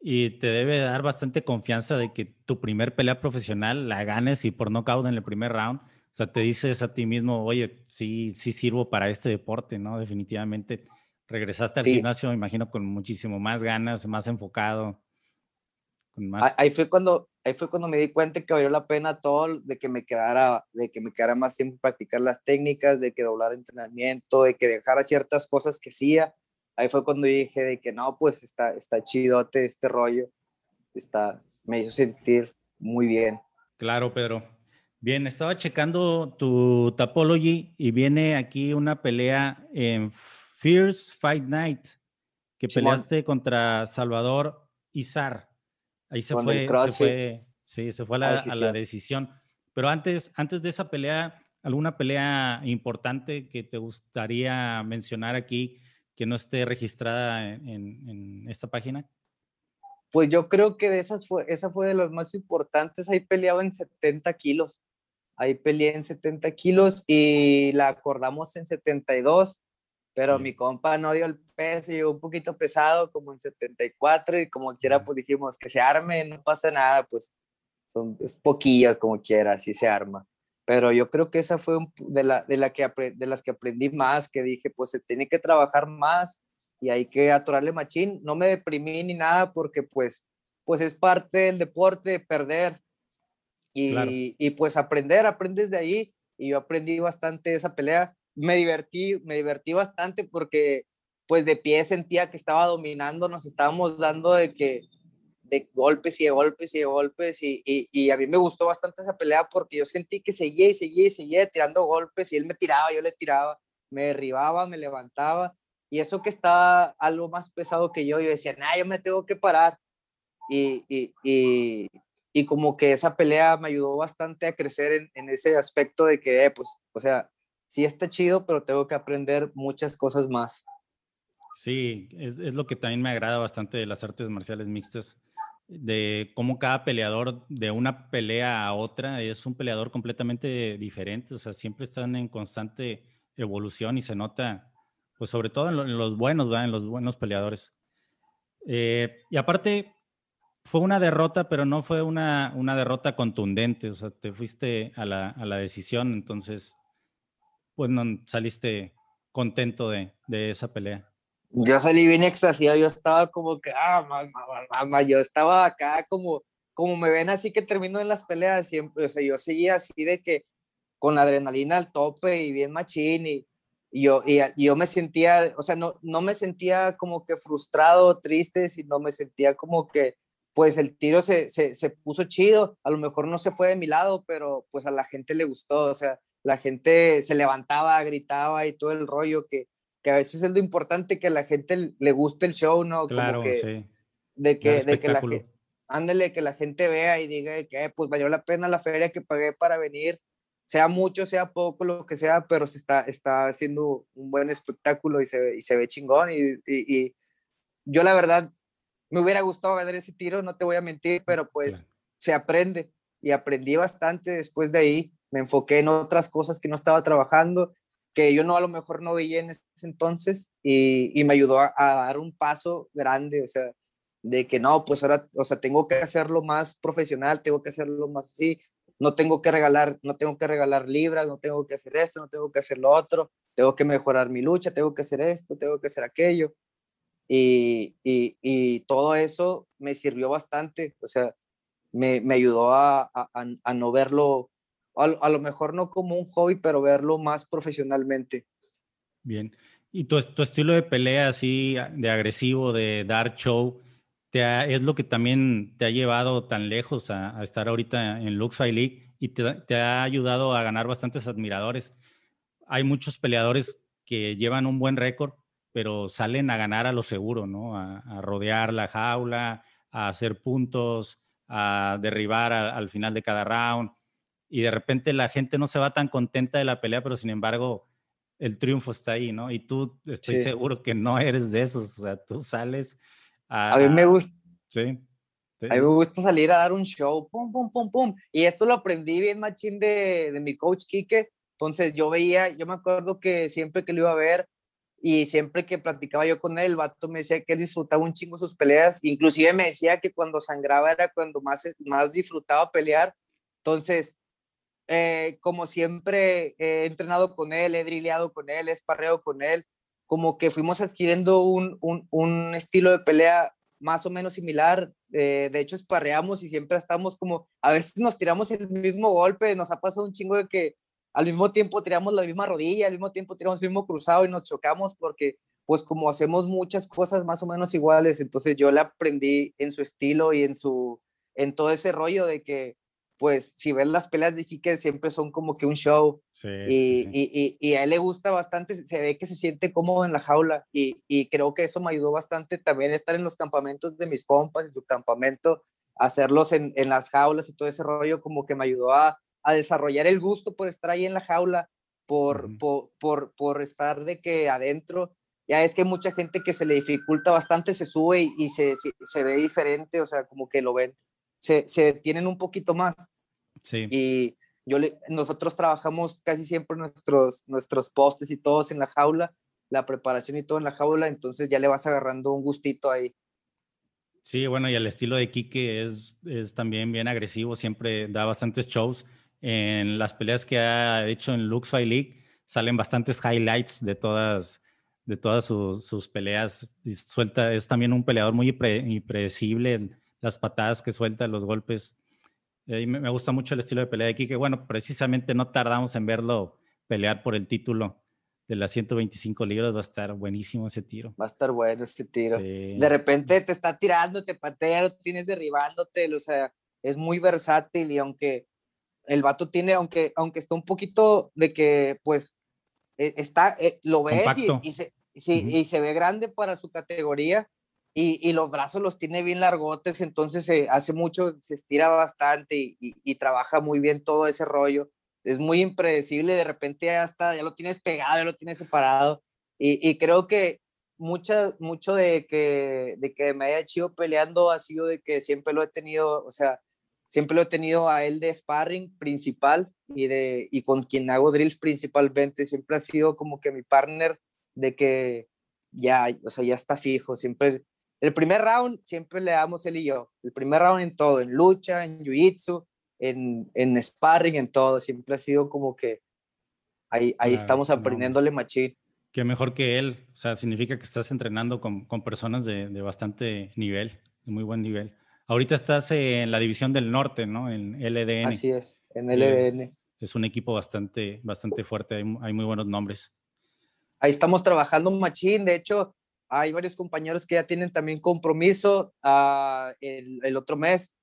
Y te debe dar bastante confianza de que tu primer pelea profesional la ganes y por nocaut en el primer round. O sea, te dices a ti mismo, oye, sí, sí sirvo para este deporte, ¿no? Definitivamente. Regresaste al gimnasio, imagino, con muchísimo más ganas, más enfocado. Con más... Ahí fue cuando, ahí fue cuando me di cuenta que valió la pena todo, de que me quedara, de que me quedara más tiempo practicar las técnicas, de que doblar entrenamiento, de que dejara ciertas cosas que hacía ahí fue cuando dije de que no, pues está, está chidote este rollo, está, me hizo sentir muy bien. Claro, Pedro. Bien, estaba checando tu Tapology y viene aquí una pelea en Fierce Fight Night que peleaste contra Salvador Izar. Ahí se fue, se fue, sí, se fue a la, a la, decisión. Pero antes, antes de esa pelea, ¿alguna pelea importante que te gustaría mencionar aquí? Que no esté registrada en, esta página? Pues yo creo que de esas fue, esa fue de las más importantes. Ahí peleaba en 70 kilos. Ahí peleé en 70 kilos y la acordamos en 72, pero mi compa no dio el peso, llegó un poquito pesado, como en 74, y como quiera, pues dijimos que se arme, no pasa nada, pues son, es poquillo como quiera, así se arma pero yo creo que esa fue de, la, de, la que, de las que aprendí más, que dije, pues se tiene que trabajar más y hay que atorarle machín. No me deprimí ni nada porque pues, pues es parte del deporte, perder y, y pues aprender, aprendes de ahí y yo aprendí bastante esa pelea. Me divertí, me divertí bastante porque pues de pie sentía que estaba dominando, nos estábamos dando de que de golpes y de golpes y de golpes y, y, a mí me gustó bastante esa pelea porque yo sentí que seguía y seguía y seguía tirando golpes y él me tiraba, yo le tiraba, me derribaba, me levantaba y eso que estaba algo más pesado que yo, yo decía, nah, yo me tengo que parar y, y, y como que esa pelea me ayudó bastante a crecer en, en ese aspecto de que, eh, pues, o sea, sí está chido, pero tengo que aprender muchas cosas más. Sí, es, es, lo que también me agrada bastante de las artes marciales mixtas, de cómo cada peleador de una pelea a otra es un peleador completamente diferente, o sea, siempre están en constante evolución y se nota, pues sobre todo en, los buenos, ¿verdad? en los buenos peleadores. Eh, y aparte, fue una derrota, pero no fue una, una derrota contundente, o sea, te fuiste a la, a la decisión, entonces, pues no saliste contento de, de esa pelea yo salí bien extasiado, yo estaba como que, ah, mamá, mamá, yo estaba acá como, como me ven así que termino en las peleas siempre, o sea, yo seguía así de que con la adrenalina al tope y bien machín y, y yo, y, yo me sentía, o sea, no, no me sentía como que frustrado, triste, sino me sentía como que, pues el tiro se, se, se puso chido, a lo mejor no se fue de mi lado, pero pues a la gente le gustó, o sea, la gente se levantaba, gritaba y todo el rollo que, que a veces es lo importante que a la gente le guste el show, ¿no? Claro, que, sí. De que, de que la gente, ándale, que la gente vea y diga que pues valió la pena la feria que pagué para venir, sea mucho, sea poco, lo que sea, pero se está, está haciendo un buen espectáculo y se, y se ve chingón. Y, y, yo la verdad me hubiera gustado ver ese tiro, no te voy a mentir, pero pues se aprende y aprendí bastante después de ahí. Me enfoqué en otras cosas que no estaba trabajando que yo no a lo mejor no veía en ese entonces y, y me ayudó a, dar un paso grande, o sea, de que no, pues ahora, o sea, tengo que hacerlo más profesional, tengo que hacerlo más así, no tengo que regalar, no tengo que regalar libras, no tengo que hacer esto, no tengo que hacer lo otro, tengo que mejorar mi lucha, tengo que hacer esto, tengo que hacer aquello. Y, y, y todo eso me sirvió bastante, o sea, me, me ayudó a, a, a no verlo a, lo mejor no como un hobby, pero verlo más profesionalmente. Bien. ¿Y tu, tu estilo de pelea así, de agresivo, de dar show, te es lo que también te ha llevado tan lejos a, estar ahorita en Lux Fight League y te, ha ayudado a ganar bastantes admiradores. Hay muchos peleadores que llevan un buen récord, pero salen a ganar a lo seguro, ¿no? A, rodear la jaula, a hacer puntos, a derribar al final de cada round. Y de repente la gente no se va tan contenta de la pelea, pero sin embargo el triunfo está ahí, ¿no? Y tú estoy seguro que no eres de esos, o sea, tú sales a... A mí me gusta... Sí. A mí me gusta salir a dar un show, pum, pum, pum, pum. Y esto lo aprendí bien machín de, de mi coach Quique. Entonces yo veía, yo me acuerdo que siempre que lo iba a ver y siempre que platicaba yo con él, el vato me decía que él disfrutaba un chingo sus peleas. Inclusive me decía que cuando sangraba era cuando más, más disfrutaba pelear. Entonces, eh, como siempre he entrenado con él, he drilleado con él, he esparreado con él, como que fuimos adquiriendo un, un, un estilo de pelea más o menos similar. Eh, de hecho, esparreamos y siempre estamos como, a veces nos tiramos el mismo golpe, nos ha pasado un chingo de que al mismo tiempo tiramos la misma rodilla, al mismo tiempo tiramos el mismo cruzado y nos chocamos porque pues como hacemos muchas cosas más o menos iguales, entonces yo le aprendí en su estilo y en su, en todo ese rollo de que pues si ves las peleas de Quique siempre son como que un show y, Y, y, a él le gusta bastante, se ve que se siente cómodo en la jaula y, y, creo que eso me ayudó bastante también estar en los campamentos de mis compas, en su campamento, hacerlos en, en las jaulas y todo ese rollo como que me ayudó a, a desarrollar el gusto por estar ahí en la jaula, por, por, por, por, estar de que adentro. Ya es que mucha gente que se le dificulta bastante se sube y, y se, se, ve diferente, o sea, como que lo ven se, se detienen un poquito más. Sí. Y yo nosotros trabajamos casi siempre nuestros, nuestros postes y todos en la jaula, la preparación y todo en la jaula, entonces ya le vas agarrando un gustito ahí. Sí, bueno, y el estilo de Kike es, es también bien agresivo, siempre da bastantes shows. En las peleas que ha hecho en Lux Fight League salen bastantes highlights de todas, de todas sus, sus peleas. Y suelta, es también un peleador muy impredecible las patadas que suelta, los golpes. y me, gusta mucho el estilo de pelea de Kike. Bueno, precisamente no tardamos en verlo pelear por el título de las 125 libras. Va a estar buenísimo ese tiro. Va a estar bueno ese tiro. De repente te está tirando, te patea, lo tienes derribándote. O sea, es muy versátil y aunque el vato tiene, aunque, aunque está un poquito de que, pues, e, está, eh, lo ves y, se, y se ve grande para su categoría y, los brazos los tiene bien largotes, entonces se hace mucho, se estira bastante y, trabaja muy bien todo ese rollo. Es muy impredecible, de repente ya, está, ya lo tienes pegado, ya lo tienes separado. Y, creo que mucha, mucho de que, de que me haya chido peleando ha sido de que siempre lo he tenido, o sea, siempre lo he tenido a él de sparring principal y, de, y con quien hago drills principalmente. Siempre ha sido como que mi partner de que ya, o sea, ya está fijo, siempre el primer round siempre le damos él y yo. El primer round en todo, en lucha, en jiu-jitsu, en, en sparring, en todo. Siempre ha sido como que ahí, ahí estamos aprendiéndole machín. Qué mejor que él. O sea, significa que estás entrenando con, con personas de, de, bastante nivel, de muy buen nivel. Ahorita estás en la división del norte, ¿no? En LDN. Así es, en LDN. es un equipo bastante, bastante fuerte, hay, hay muy buenos nombres. Ahí estamos trabajando machín. De hecho, hay varios compañeros que ya tienen también compromiso uh, el, el, otro mes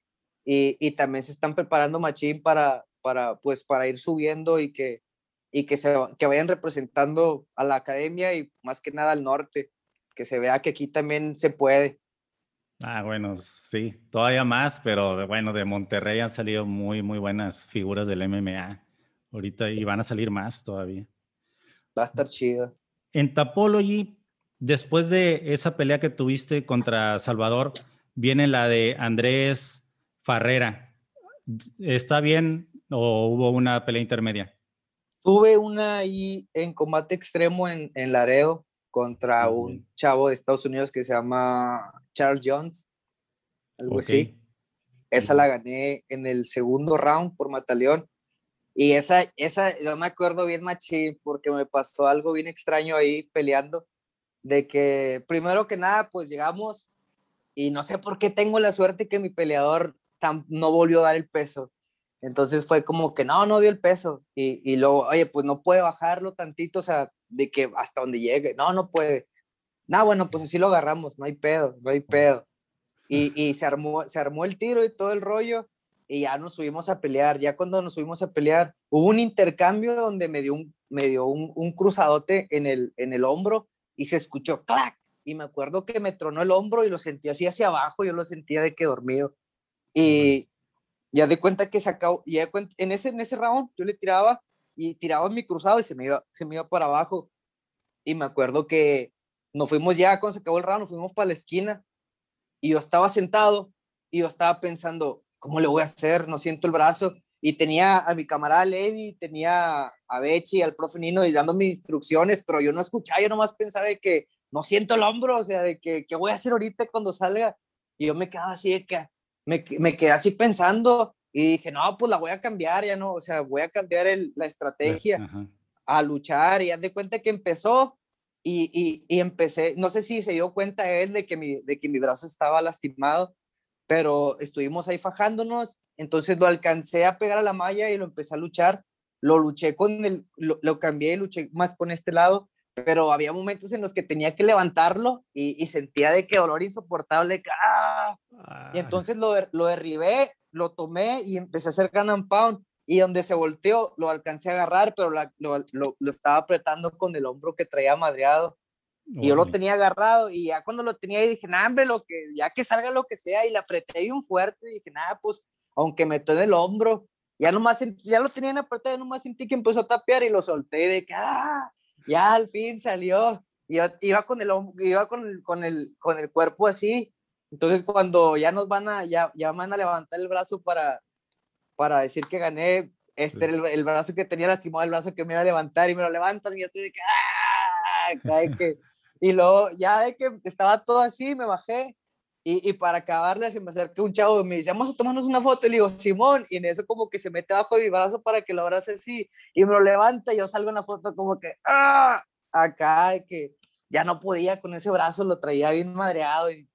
y, y, también se están preparando machín para, para, pues, para ir subiendo y que, y que, se, que vayan representando a la academia y más que nada al norte, que se vea que aquí también se puede. Ah, bueno, sí, todavía más, pero bueno, de Monterrey han salido muy, muy buenas figuras del MMA ahorita y van a salir más todavía. Va a estar chido. En Tapology, Después de esa pelea que tuviste contra Salvador, viene la de Andrés Farrera. ¿Está bien o hubo una pelea intermedia? Tuve una ahí en combate extremo en, en Laredo contra un chavo de Estados Unidos que se llama Charles Jones, algo así. Esa la gané en el segundo round por Mataleón. Y esa, esa, yo me acuerdo bien machín porque me pasó algo bien extraño ahí peleando de que primero que nada, pues llegamos y no sé por qué tengo la suerte que mi peleador no volvió a dar el peso. Entonces fue como que no, no dio el peso. Y, y luego, oye, pues no puede bajarlo tantito, o sea, de que hasta donde llegue. No, no puede. No, bueno, pues así lo agarramos, no hay pedo, no hay pedo. Y, y se, armó, se armó el tiro y todo el rollo. y ya nos subimos a pelear. Ya cuando nos subimos a pelear, hubo un intercambio donde me dio un, me dio un, un cruzadote en el, en el hombro y se escuchó clac. Y me acuerdo que me tronó el hombro y lo sentí así hacia abajo, yo lo sentía de que dormido. Y ya de cuenta que sacó, ya en ese, en ese round yo le tiraba y tiraba mi cruzado y se me iba, se me iba para abajo. Y me acuerdo que nos fuimos ya, cuando se acabó el round, nos fuimos para la esquina y yo estaba sentado y yo estaba pensando, ¿cómo le voy a hacer? No siento el brazo. Y tenía a mi camarada Levi, tenía a Bechi, al profe Nino y dándome instrucciones, pero yo no escuchaba, yo nomás pensaba de que no siento el hombro, o sea, de que, ¿qué voy a hacer ahorita cuando salga? Y yo me quedaba así de que, me, me quedé así pensando y dije, no, pues la voy a cambiar, ya no, o sea, voy a cambiar el, la estrategia a luchar y haz de cuenta que empezó y, y, y, empecé, no sé si se dio cuenta él de que mi, de que mi brazo estaba lastimado pero estuvimos ahí fajándonos, entonces lo alcancé a pegar a la malla y lo empecé a luchar, lo luché con el, lo, cambié y luché más con este lado, pero había momentos en los que tenía que levantarlo y, sentía de que dolor insoportable, ¡ah! y entonces lo, lo derribé, lo tomé y empecé a hacer gun and pound, y donde se volteó lo alcancé a agarrar, pero lo, lo, estaba apretando con el hombro que traía madreado y yo lo tenía agarrado y ya cuando lo tenía ahí dije, nada, lo que, ya que salga lo que sea y le apreté bien fuerte y dije, nada, pues aunque me en el hombro, ya nomás, ya lo tenían apretado, nomás sentí que empezó a tapear y lo solté y de que, ah, ya al fin salió. Y yo iba con el, iba con el, con el, con el cuerpo así. Entonces cuando ya nos van a, ya, ya van a levantar el brazo para, para decir que gané, este el, el, brazo que tenía lastimado, el brazo que me iba a levantar y me lo levantan y yo estoy de que, ah, que y luego, ya de que estaba todo así, me bajé. Y, y para acabarle, se me acerca un chavo y me dice, vamos a tomarnos una foto. Y le digo, Simón. Y en eso como que se mete abajo de mi brazo para que lo abrace así. Y me lo levanta y yo salgo en la foto como que, ¡ah! Acá, de que ya no podía con ese brazo, lo traía bien madreado y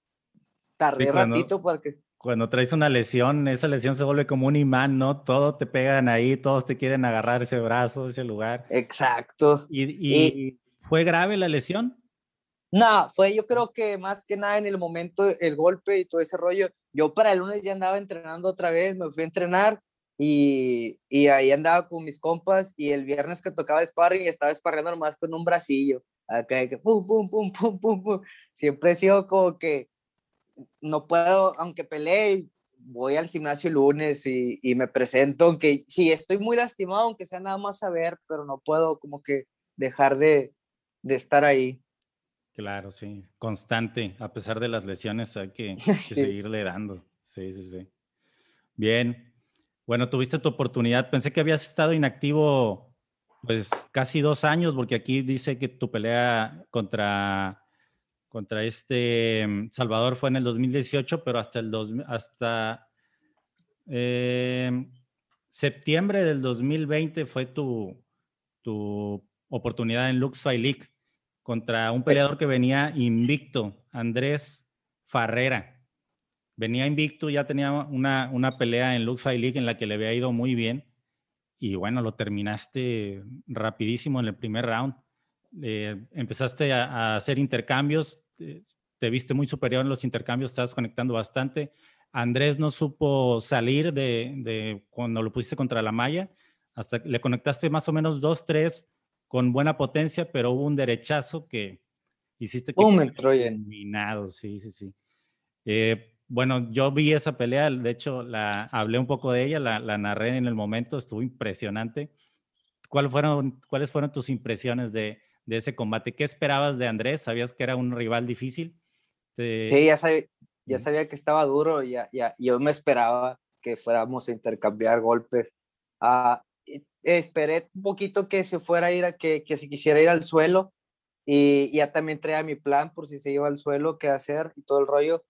tardé ratito porque... Cuando traes una lesión, esa lesión se vuelve como un imán, ¿no? Todos te pegan ahí, todos te quieren agarrar ese brazo, ese lugar. Exacto. ¿Y, y fue grave la lesión? No, fue yo creo que más que nada en el momento, el golpe y todo ese rollo. Yo para el lunes ya andaba entrenando otra vez, me fui a entrenar y, y ahí andaba con mis compas y el viernes que tocaba sparring estaba sparring nomás con un bracillo. Acá que pum, pum, pum, pum, pum, pum. Siempre he sido como que no puedo, aunque pelee, voy al gimnasio el lunes y, y me presento, aunque sí, estoy muy lastimado, aunque sea nada más a ver, pero no puedo como que dejar de, de estar ahí. Claro, sí, constante, a pesar de las lesiones hay que, seguirle dando. Sí, sí, sí. Bien, bueno, tuviste tu oportunidad. Pensé que habías estado inactivo pues casi dos años, porque aquí dice que tu pelea contra, contra este mm, Salvador fue en el 2018, pero hasta el dos, hasta em, septiembre del 2020 fue tu, tu oportunidad en Lux Fight League contra un peleador que venía invicto, Andrés Farrera. Venía invicto, ya tenía una, una pelea en Lux Fight League en la que le había ido muy bien. Y bueno, lo terminaste rapidísimo en el primer round. Eh, empezaste a, hacer intercambios, te, viste muy superior en los intercambios, estabas conectando bastante. Andrés no supo salir de, de cuando lo pusiste contra la malla, hasta le conectaste más o menos dos, tres con buena potencia, pero hubo un derechazo que hiciste que... Un Troyan. sí, sí, sí. Eh, bueno, yo vi esa pelea, de hecho, la, hablé un poco de ella, la, la narré en el momento, estuvo impresionante. ¿Cuál fueron, ¿Cuáles fueron tus impresiones de, de ese combate? ¿Qué esperabas de Andrés? ¿Sabías que era un rival difícil? Sí, ya sabía, ya sabía que estaba duro, ya, ya, yo me esperaba que fuéramos a intercambiar golpes. Ah, esperé un poquito que se fuera a ir a que, que se quisiera ir al suelo y, ya también traía mi plan por si se iba al suelo, qué hacer y todo el rollo.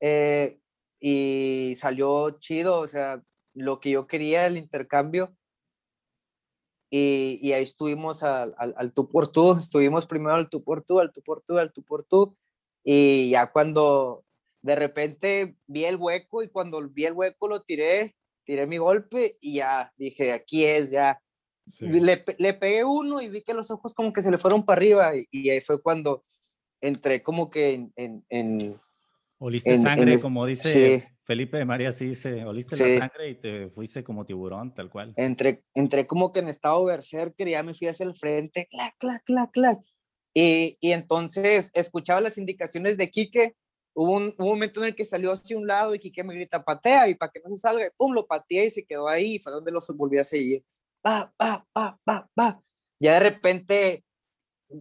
Eh, y salió chido, o sea, lo que yo quería, el intercambio. Y, y ahí estuvimos al, al, al, tú por tú, estuvimos primero al tú por tú, al tú por tú, al tú por tú. Y ya cuando de repente vi el hueco y cuando vi el hueco lo tiré tiré mi golpe y ya dije, aquí es, ya. Le, le, pegué uno y vi que los ojos como que se le fueron para arriba y, ahí fue cuando entré como que en... en, en Oliste sangre, como dice Felipe de María sí se oliste la sangre y te fuiste como tiburón, tal cual. Entré, entré como que en estado berserker y ya me fui hacia el frente, clac, clac, clac, clac. Y, y entonces escuchaba las indicaciones de Quique. Hubo un, momento en el que salió hacia un lado y Quique me grita, patea, y para que no se salga, pum, lo pateé y se quedó ahí, y fue donde los volví a seguir. Pa, pa, pa, pa, pa. Ya de repente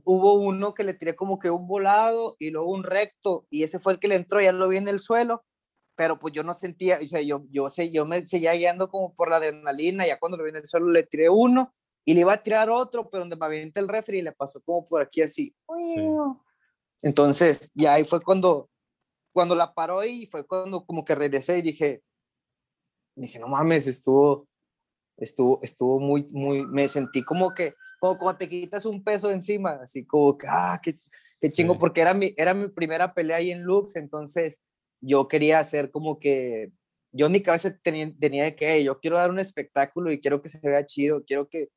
hubo uno que le tiré como que un volado y luego un recto, y ese fue el que le entró, ya lo vi en el suelo, pero pues yo no sentía, o sea, yo, yo, sé, yo me seguía guiando como por la adrenalina, ya cuando lo vi en el suelo le tiré uno y le iba a tirar otro, pero donde me avienta el refri le pasó como por aquí así. Entonces, ya ahí fue cuando, cuando la paró y fue cuando como que regresé y dije, dije, no mames, estuvo, estuvo, estuvo muy, muy, me sentí como que, como cuando te quitas un peso encima, así como que, ah, qué, qué chingo, porque era mi, era mi primera pelea ahí en Lux, entonces yo quería hacer como que, yo en mi cabeza tenía, tenía de que, yo quiero dar un espectáculo y quiero que se vea chido, quiero que,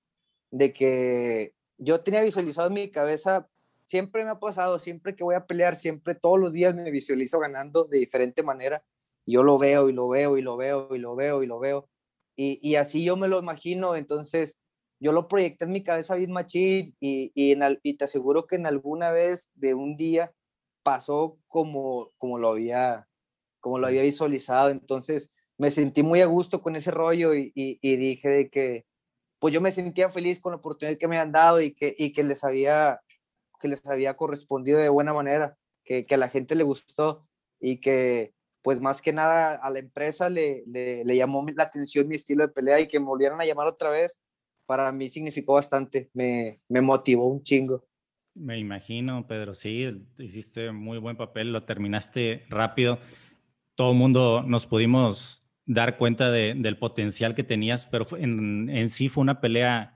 de que yo tenía visualizado en mi cabeza, siempre me ha pasado, siempre que voy a pelear, siempre todos los días me visualizo ganando de diferente manera. Yo lo veo y lo veo y lo veo y lo veo y lo veo. Y, y así yo me lo imagino, entonces yo lo proyecté en mi cabeza bien machín y, y, en, y te aseguro que en alguna vez de un día pasó como, como, lo, había, como lo había visualizado. Entonces me sentí muy a gusto con ese rollo y, y, dije de que, pues yo me sentía feliz con la oportunidad que me han dado y que, y que, les, había, que les había correspondido de buena manera, que, que a la gente le gustó y que pues más que nada a la empresa le, llamó la atención mi estilo de pelea y que me volvieran a llamar otra vez, para mí significó bastante, me, me motivó un chingo. Me imagino, Pedro, sí, hiciste muy buen papel, lo terminaste rápido. Todo el mundo nos pudimos dar cuenta de, del potencial que tenías, pero en, en, sí fue una pelea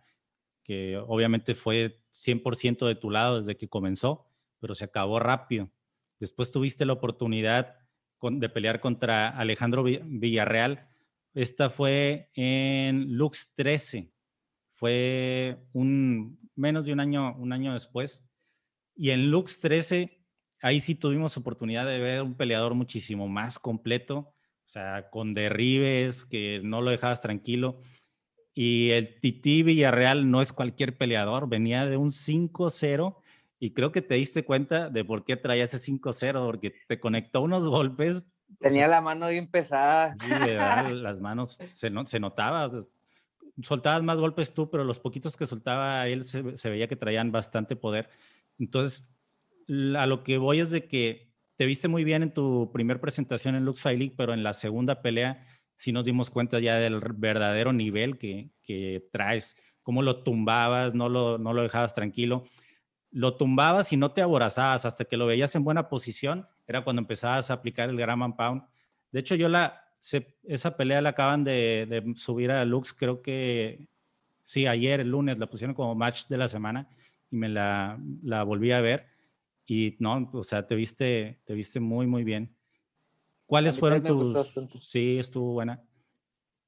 que obviamente fue 100% de tu lado desde que comenzó, pero se acabó rápido. Después tuviste la oportunidad de pelear contra Alejandro Villarreal. Esta fue en Lux 13 fue un, menos de un año, un año después. Y en Lux 13, ahí sí tuvimos oportunidad de ver un peleador muchísimo más completo, o sea, con derribes, que no lo dejabas tranquilo. Y el Titi Villarreal no es cualquier peleador, venía de un 5-0 y creo que te diste cuenta de por qué traía ese 5-0, porque te conectó unos golpes. Tenía la mano bien pesada. Sí, las manos se, no, se notaba, soltabas más golpes tú, pero los poquitos que soltaba él se, veía que traían bastante poder. Entonces, a lo que voy es de que te viste muy bien en tu primer presentación en Lux Fight League, pero en la segunda pelea sí nos dimos cuenta ya del verdadero nivel que, que traes, cómo lo tumbabas, no lo, no lo dejabas tranquilo. Lo tumbabas y no te aborazabas hasta que lo veías en buena posición, era cuando empezabas a aplicar el Gram Pound. De hecho, yo la, esa pelea la acaban de, subir a Lux, creo que sí, ayer, el lunes, la pusieron como match de la semana y me la, la volví a ver. Y no, o sea, te viste, te viste muy, muy bien. ¿Cuáles fueron tus...? Sí, estuvo buena.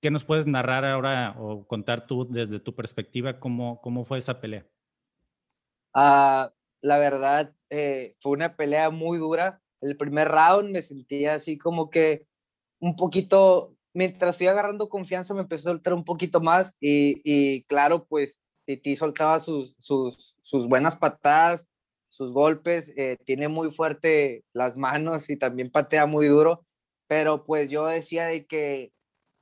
¿Qué nos puedes narrar ahora o contar tú desde tu perspectiva cómo, cómo fue esa pelea? Ah, la verdad, eh, fue una pelea muy dura. El primer round me sentía así como que un poquito, mientras fui agarrando confianza, me empezó a soltar un poquito más y, y claro, pues Titi soltaba sus, sus, sus buenas patadas, sus golpes, eh, tiene muy fuerte las manos y también patea muy duro, pero pues yo decía de que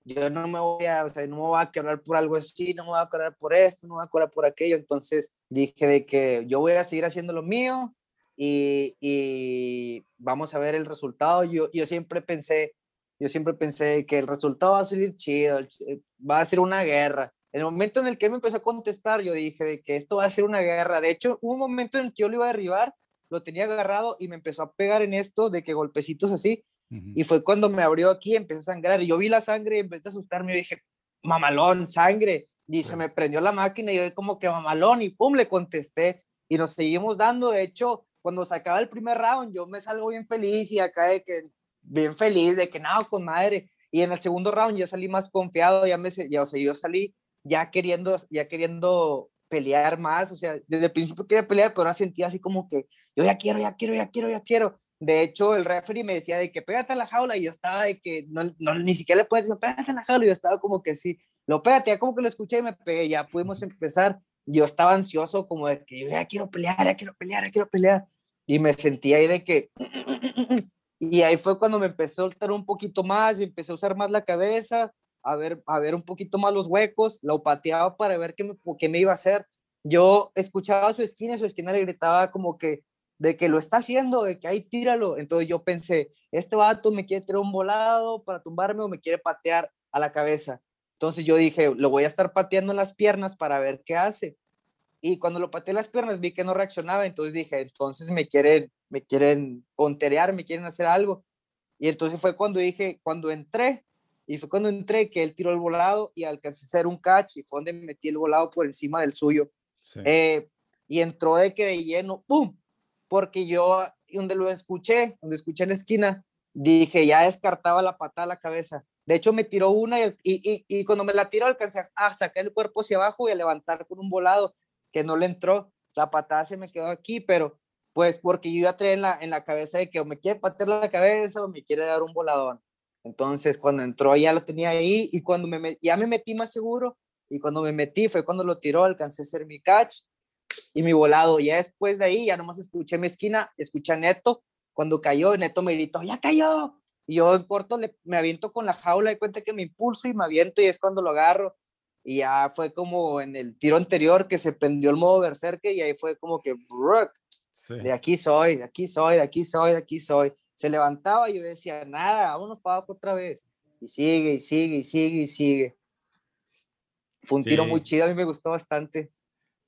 yo no me voy a, o sea, no me voy a quebrar por algo así, no me voy a quebrar por esto, no me voy a quebrar por aquello, entonces dije de que yo voy a seguir haciendo lo mío y, y vamos a ver el resultado. Yo, yo siempre pensé, yo siempre pensé que el resultado va a salir chido, eh, va a ser una guerra. En el momento en el que él me empezó a contestar, yo dije de que esto va a ser una guerra. De hecho, hubo un momento en el que yo lo iba a derribar, lo tenía agarrado y me empezó a pegar en esto de que golpecitos así. Y fue cuando me abrió aquí, empecé a sangrar. Y yo vi la sangre y empecé a asustarme. Yo dije, mamalón, sangre. Y se me prendió la máquina y yo como que mamalón. Y pum, le contesté. Y nos seguimos dando. De hecho, cuando se acaba el primer round, yo me salgo bien feliz y acá de que bien feliz de que no, con madre. Y en el segundo round ya salí más confiado, ya me, ya, o sea, yo salí ya queriendo, ya queriendo pelear más, o sea, desde el principio quería pelear, pero ahora sentía así como que yo ya quiero, ya quiero, ya quiero, ya quiero. De hecho, el referee me decía de que pégate a la jaula y yo estaba de que no, no ni siquiera le puedes decir pégate a la jaula y yo estaba como que sí, lo pégate, ya como que lo escuché y me pegué, ya pudimos empezar. Yo estaba ansioso como de que yo ya quiero pelear, ya quiero pelear, ya quiero pelear. Y me sentí ahí de que... Y ahí fue cuando me empezó a soltar un poquito más y empecé a usar más la cabeza, a ver, a ver un poquito más los huecos, lo pateaba para ver qué me, qué me iba a hacer. Yo escuchaba su esquina su esquina le gritaba como que de que lo está haciendo, de que ahí tíralo. Entonces yo pensé, este vato me quiere tirar un volado para tumbarme o me quiere patear a la cabeza. Entonces yo dije, lo voy a estar pateando en las piernas para ver qué hace. Y cuando lo pateé en las piernas vi que no reaccionaba, entonces dije, entonces me quieren, me quieren ponterear, me quieren hacer algo. Y entonces fue cuando dije, cuando entré, y fue cuando entré que él tiró el volado y alcancé a hacer un catch y fue donde metí el volado por encima del suyo. Eh, y entró de que de lleno, ¡pum! Porque yo, donde lo escuché, donde escuché en la esquina, dije, ya descartaba la patada a la cabeza. De hecho, me tiró una y, y, y cuando me la tiró alcancé a sacar el cuerpo hacia abajo y a levantar con un volado que no le entró. La patada se me quedó aquí, pero pues porque yo ya traía en la, en la cabeza de que o me quiere patear la cabeza o me quiere dar un voladón. Entonces, cuando entró ya lo tenía ahí y cuando me ya me metí más seguro y cuando me metí fue cuando lo tiró, alcancé a hacer mi catch y mi volado. Ya después de ahí, ya nomás escuché mi esquina, escuché a Neto. Cuando cayó, Neto me gritó, ¡ya cayó! Y yo en corto le, me aviento con la jaula y cuenta que me impulso y me aviento y es cuando lo agarro. Y ya fue como en el tiro anterior que se prendió el modo berserker y ahí fue como que, de aquí soy, de aquí soy, de aquí soy, de aquí soy. Se levantaba y yo decía, nada, vámonos para abajo otra vez. Y sigue, y sigue, y sigue, y sigue. Fue un tiro muy chido, a mí me gustó bastante.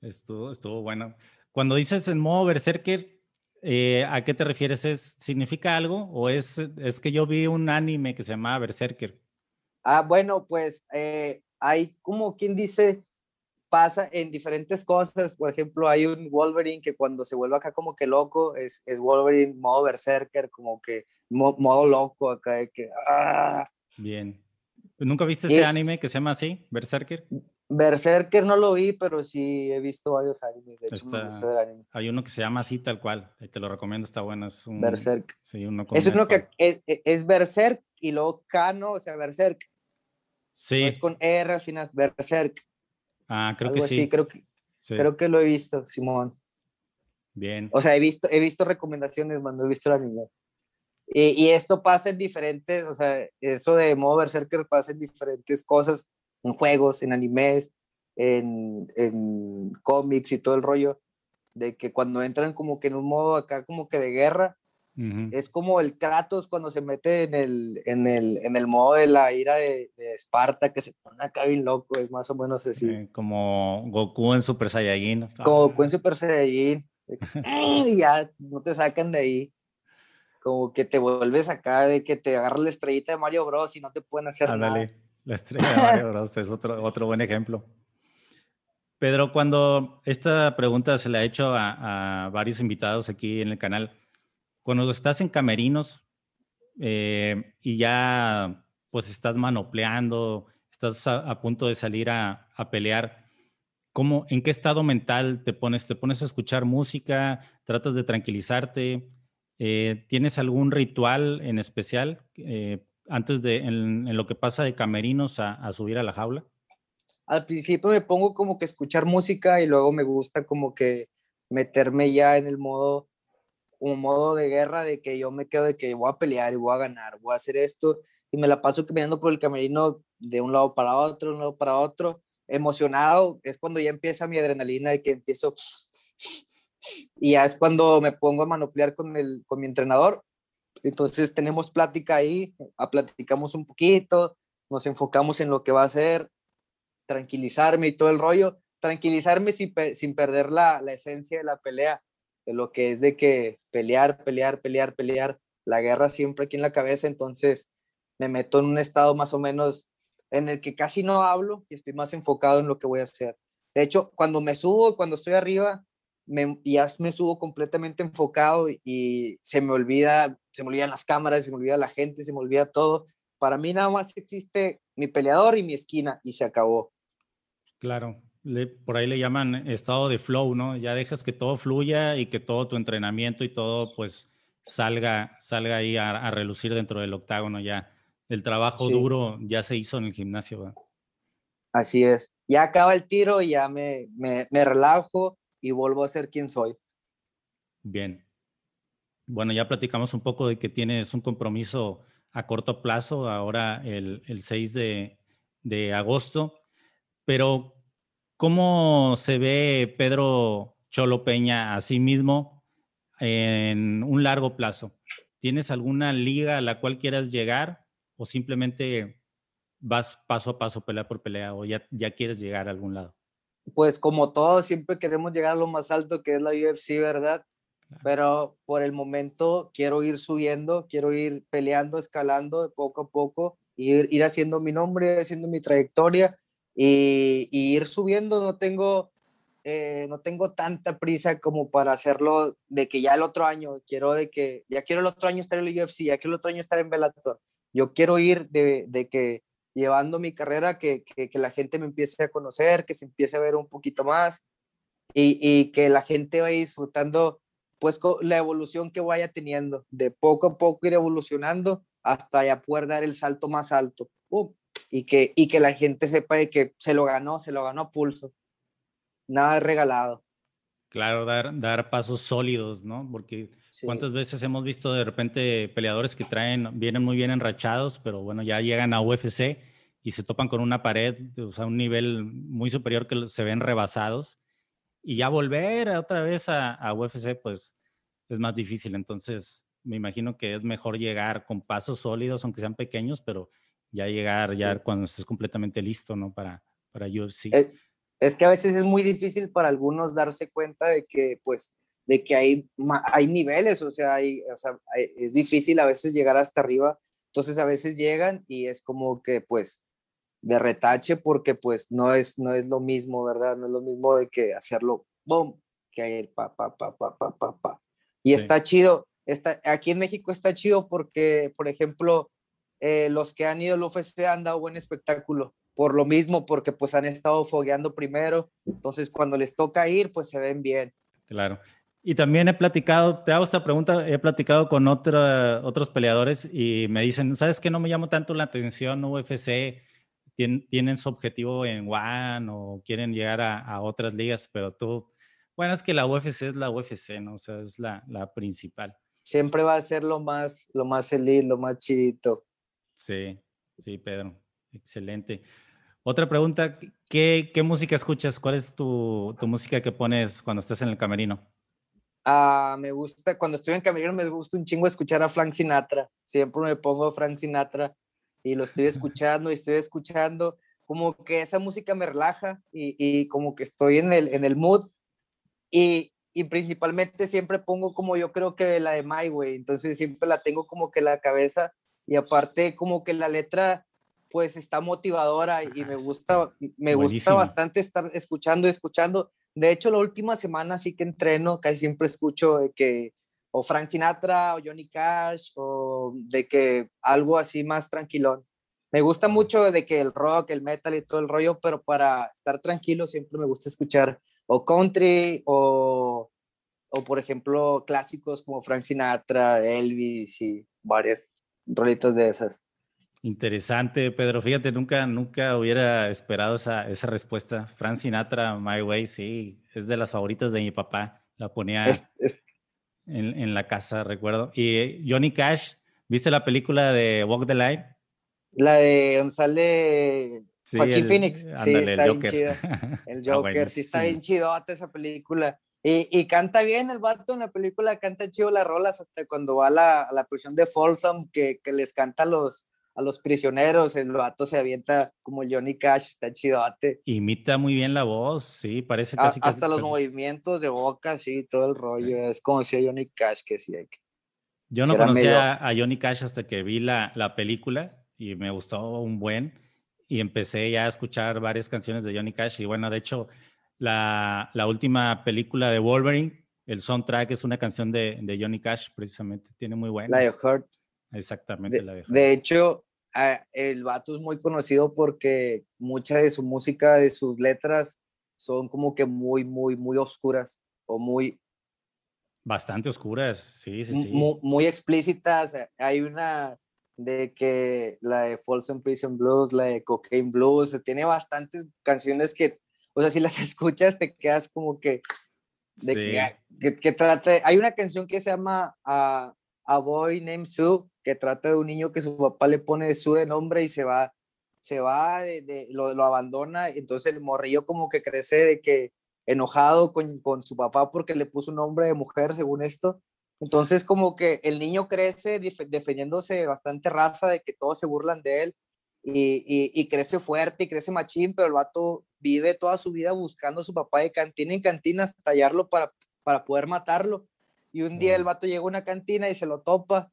Estuvo, estuvo bueno. Cuando dices en modo berserker, eh, ¿a qué te refieres? ¿Es, ¿Significa algo? ¿O es, es que yo vi un anime que se llama Berserker? Ah, bueno, pues eh, hay como quien dice, pasa en diferentes cosas. Por ejemplo, hay un Wolverine que cuando se vuelve acá como que loco, es, es Wolverine modo Berserker, como que modo loco acá, de que... Ah. Bien. ¿Nunca viste ese anime que se llama así, Berserker? Berserker no lo vi, pero sí he visto varios animes. De hecho, me gusta anime. Hay uno que se llama así, tal cual. Te lo recomiendo, está bueno. Es un, Berserk. Sí, uno es uno que es, es, Berserk y luego Kano, o sea, Berserk. Sí. es con R al final, Berserk. Ah, creo que sí. creo que, creo que lo he visto, Simón. Bien. O sea, he visto, he visto recomendaciones, no he visto el anime. Y, y, esto pasa en diferentes, o sea, eso de modo Berserker pasa en diferentes cosas en juegos, en animes, en, en cómics y todo el rollo, de que cuando entran como que en un modo acá como que de guerra, es como el Kratos cuando se mete en el, en el, en el modo de la ira de, Esparta, que se pone acá bien loco, es más o menos así. Eh, como Goku en Super Saiyajin. Como Goku en Super Saiyajin. y ya no te sacan de ahí. Como que te vuelves acá de que te agarra la estrellita de Mario Bros y no te pueden hacer nada. La estrella de Mario Bros. es otro, otro buen ejemplo. Pedro, cuando esta pregunta se le ha hecho a, varios invitados aquí en el canal, cuando estás en camerinos eh, y ya pues estás manopleando, estás a, punto de salir a, pelear, ¿cómo, ¿en qué estado mental te pones? ¿Te pones a escuchar música? ¿Tratas de tranquilizarte? Eh, ¿Tienes algún ritual en especial eh, antes de en, lo que pasa de camerinos a, subir a la jaula? Al principio me pongo como que escuchar música y luego me gusta como que meterme ya en el modo, un modo de guerra de que yo me quedo de que voy a pelear y voy a ganar, voy a hacer esto y me la paso caminando por el camerino de un lado para otro, de un lado para otro, emocionado, es cuando ya empieza mi adrenalina y que empiezo y ya es cuando me pongo a manoplear con, el, con mi entrenador entonces tenemos plática ahí, a platicamos un poquito, nos enfocamos en lo que va a ser, tranquilizarme y todo el rollo, tranquilizarme sin, sin perder la, la, esencia de la pelea, de lo que es de que pelear, pelear, pelear, pelear, la guerra siempre aquí en la cabeza, entonces me meto en un estado más o menos en el que casi no hablo y estoy más enfocado en lo que voy a hacer. De hecho, cuando me subo, cuando estoy arriba, me, ya me subo completamente enfocado y se me olvida, se me olvidan las cámaras, se me olvida la gente, se me olvida todo. Para mí nada más existe mi peleador y mi esquina y se acabó. Claro, por ahí le llaman estado de flow, ¿no? Ya dejas que todo fluya y que todo tu entrenamiento y todo pues salga, salga ahí a, relucir dentro del octágono ya. El trabajo duro ya se hizo en el gimnasio. Así es. Ya acaba el tiro y ya me, me, me relajo y vuelvo a ser quien soy. Bien. Bueno, ya platicamos un poco de que tienes un compromiso a corto plazo, ahora el, el 6 de, agosto, pero ¿cómo se ve Pedro Cholo Peña a sí mismo en un largo plazo? ¿Tienes alguna liga a la cual quieras llegar o simplemente vas paso a paso, pelea por pelea, o ya quieres llegar a algún lado? Pues como todos, siempre queremos llegar a lo más alto que es la UFC, ¿verdad? Pero por el momento quiero ir subiendo, quiero ir peleando, escalando de poco a poco, ir, ir haciendo mi nombre, haciendo mi trayectoria y, ir subiendo. No tengo, eh, no tengo tanta prisa como para hacerlo de que ya el otro año, quiero de que ya quiero el otro año estar en el UFC, ya quiero el otro año estar en Bellator. Yo quiero ir de, de que llevando mi carrera, que, que, que, la gente me empiece a conocer, que se empiece a ver un poquito más y, y que la gente vaya disfrutando pues la evolución que vaya teniendo, de poco a poco ir evolucionando hasta ya poder dar el salto más alto. y, que, y que la gente sepa de que se lo ganó, se lo ganó a pulso. Nada regalado. Claro, dar, dar pasos sólidos, ¿no? Porque cuántas veces hemos visto de repente peleadores que traen, vienen muy bien enrachados, pero bueno, ya llegan a UFC y se topan con una pared, o sea, un nivel muy superior que se ven rebasados y ya volver otra vez a, UFC, pues es más difícil. Entonces, me imagino que es mejor llegar con pasos sólidos, aunque sean pequeños, pero ya llegar ya cuando estés completamente listo, ¿no? Para, para UFC. Es, es, que a veces es muy difícil para algunos darse cuenta de que, pues, de que hay, hay niveles, o sea, hay, o sea, es difícil a veces llegar hasta arriba. Entonces, a veces llegan y es como que, pues, de retache porque pues no es, no es lo mismo, ¿verdad? No es lo mismo de que hacerlo, boom, que hay el pa, pa, pa, pa, pa, pa, pa. Y está chido, está, aquí en México está chido porque, por ejemplo, eh, los que han ido al UFC han dado buen espectáculo, por lo mismo, porque pues han estado fogueando primero, entonces cuando les toca ir, pues se ven bien. Claro. Y también he platicado, te hago esta pregunta, he platicado con otra, otros peleadores y me dicen, ¿sabes qué no me llama tanto la atención UFC? tienen, su objetivo en One o quieren llegar a, otras ligas, pero tú, bueno, es que la UFC es la UFC, ¿no? O sea, es la, la principal. Siempre va a ser lo más, lo más elite, lo más chidito. Sí, sí, Pedro. Excelente. Otra pregunta, ¿qué, qué música escuchas? ¿Cuál es tu, tu, música que pones cuando estás en el camerino? Ah, me gusta, cuando estoy en camerino me gusta un chingo escuchar a Frank Sinatra. Siempre me pongo Frank Sinatra y lo estoy escuchando y estoy escuchando, como que esa música me relaja y, y como que estoy en el, en el mood y, y, principalmente siempre pongo como yo creo que la de My Way, entonces siempre la tengo como que en la cabeza y aparte como que la letra pues está motivadora y me gusta, me gusta bastante estar escuchando escuchando. De hecho, la última semana sí que entreno, casi siempre escucho de que o Frank Sinatra o Johnny Cash o de que algo así más tranquilón. Me gusta mucho de que el rock, el metal y todo el rollo, pero para estar tranquilo siempre me gusta escuchar o country o, o por ejemplo clásicos como Frank Sinatra, Elvis y varias rolitos de esas. Interesante, Pedro. Fíjate, nunca, nunca hubiera esperado esa, esa respuesta. Frank Sinatra, My Way, sí, es de las favoritas de mi papá. La ponía en, la casa, recuerdo. Y Johnny Cash, ¿viste la película de Walk the Line? La de donde sale Joaquín Phoenix. Sí, está bien chido. El Joker, sí está bien chido esa película. Y, y, canta bien el vato en la película, canta chido las rolas hasta cuando va a la, a la prisión de Folsom, que, que les canta los, a los prisioneros, el vato se avienta como Johnny Cash, está chidote. Imita muy bien la voz, sí, parece casi... hasta los movimientos de boca, sí, todo el rollo, es como si Johnny Cash, que sí. Yo no conocía a Johnny Cash hasta que vi la, la película y me gustó un buen y empecé ya a escuchar varias canciones de Johnny Cash y bueno, de hecho, la, la última película de Wolverine, el soundtrack es una canción de, de Johnny Cash precisamente, tiene muy buena. La de Heart. Exactamente. De, de hecho, el vato es muy conocido porque mucha de su música, de sus letras, son como que muy, muy, muy oscuras o muy, Bastante oscuras, sí, sí, sí. Muy, muy explícitas. Hay una de que la de Folsom Prison Blues, la de Cocaine Blues, tiene bastantes canciones que, o sea, si las escuchas te quedas como que, de que, que, trata, hay una canción que se llama uh, A Boy Named Sue, que trata de un niño que su papá le pone Sue de nombre y se va, se va, de, lo, lo, abandona, entonces el morrillo como que crece de que enojado con, con su papá porque le puso un nombre de mujer, según esto, entonces, como que el niño crece defendiéndose bastante raza de que todos se burlan de él y, y, crece fuerte y crece machín, pero el vato vive toda su vida buscando a su papá de cantina en cantina hasta tallarlo para, para poder matarlo. Y un día el vato llega a una cantina y se lo topa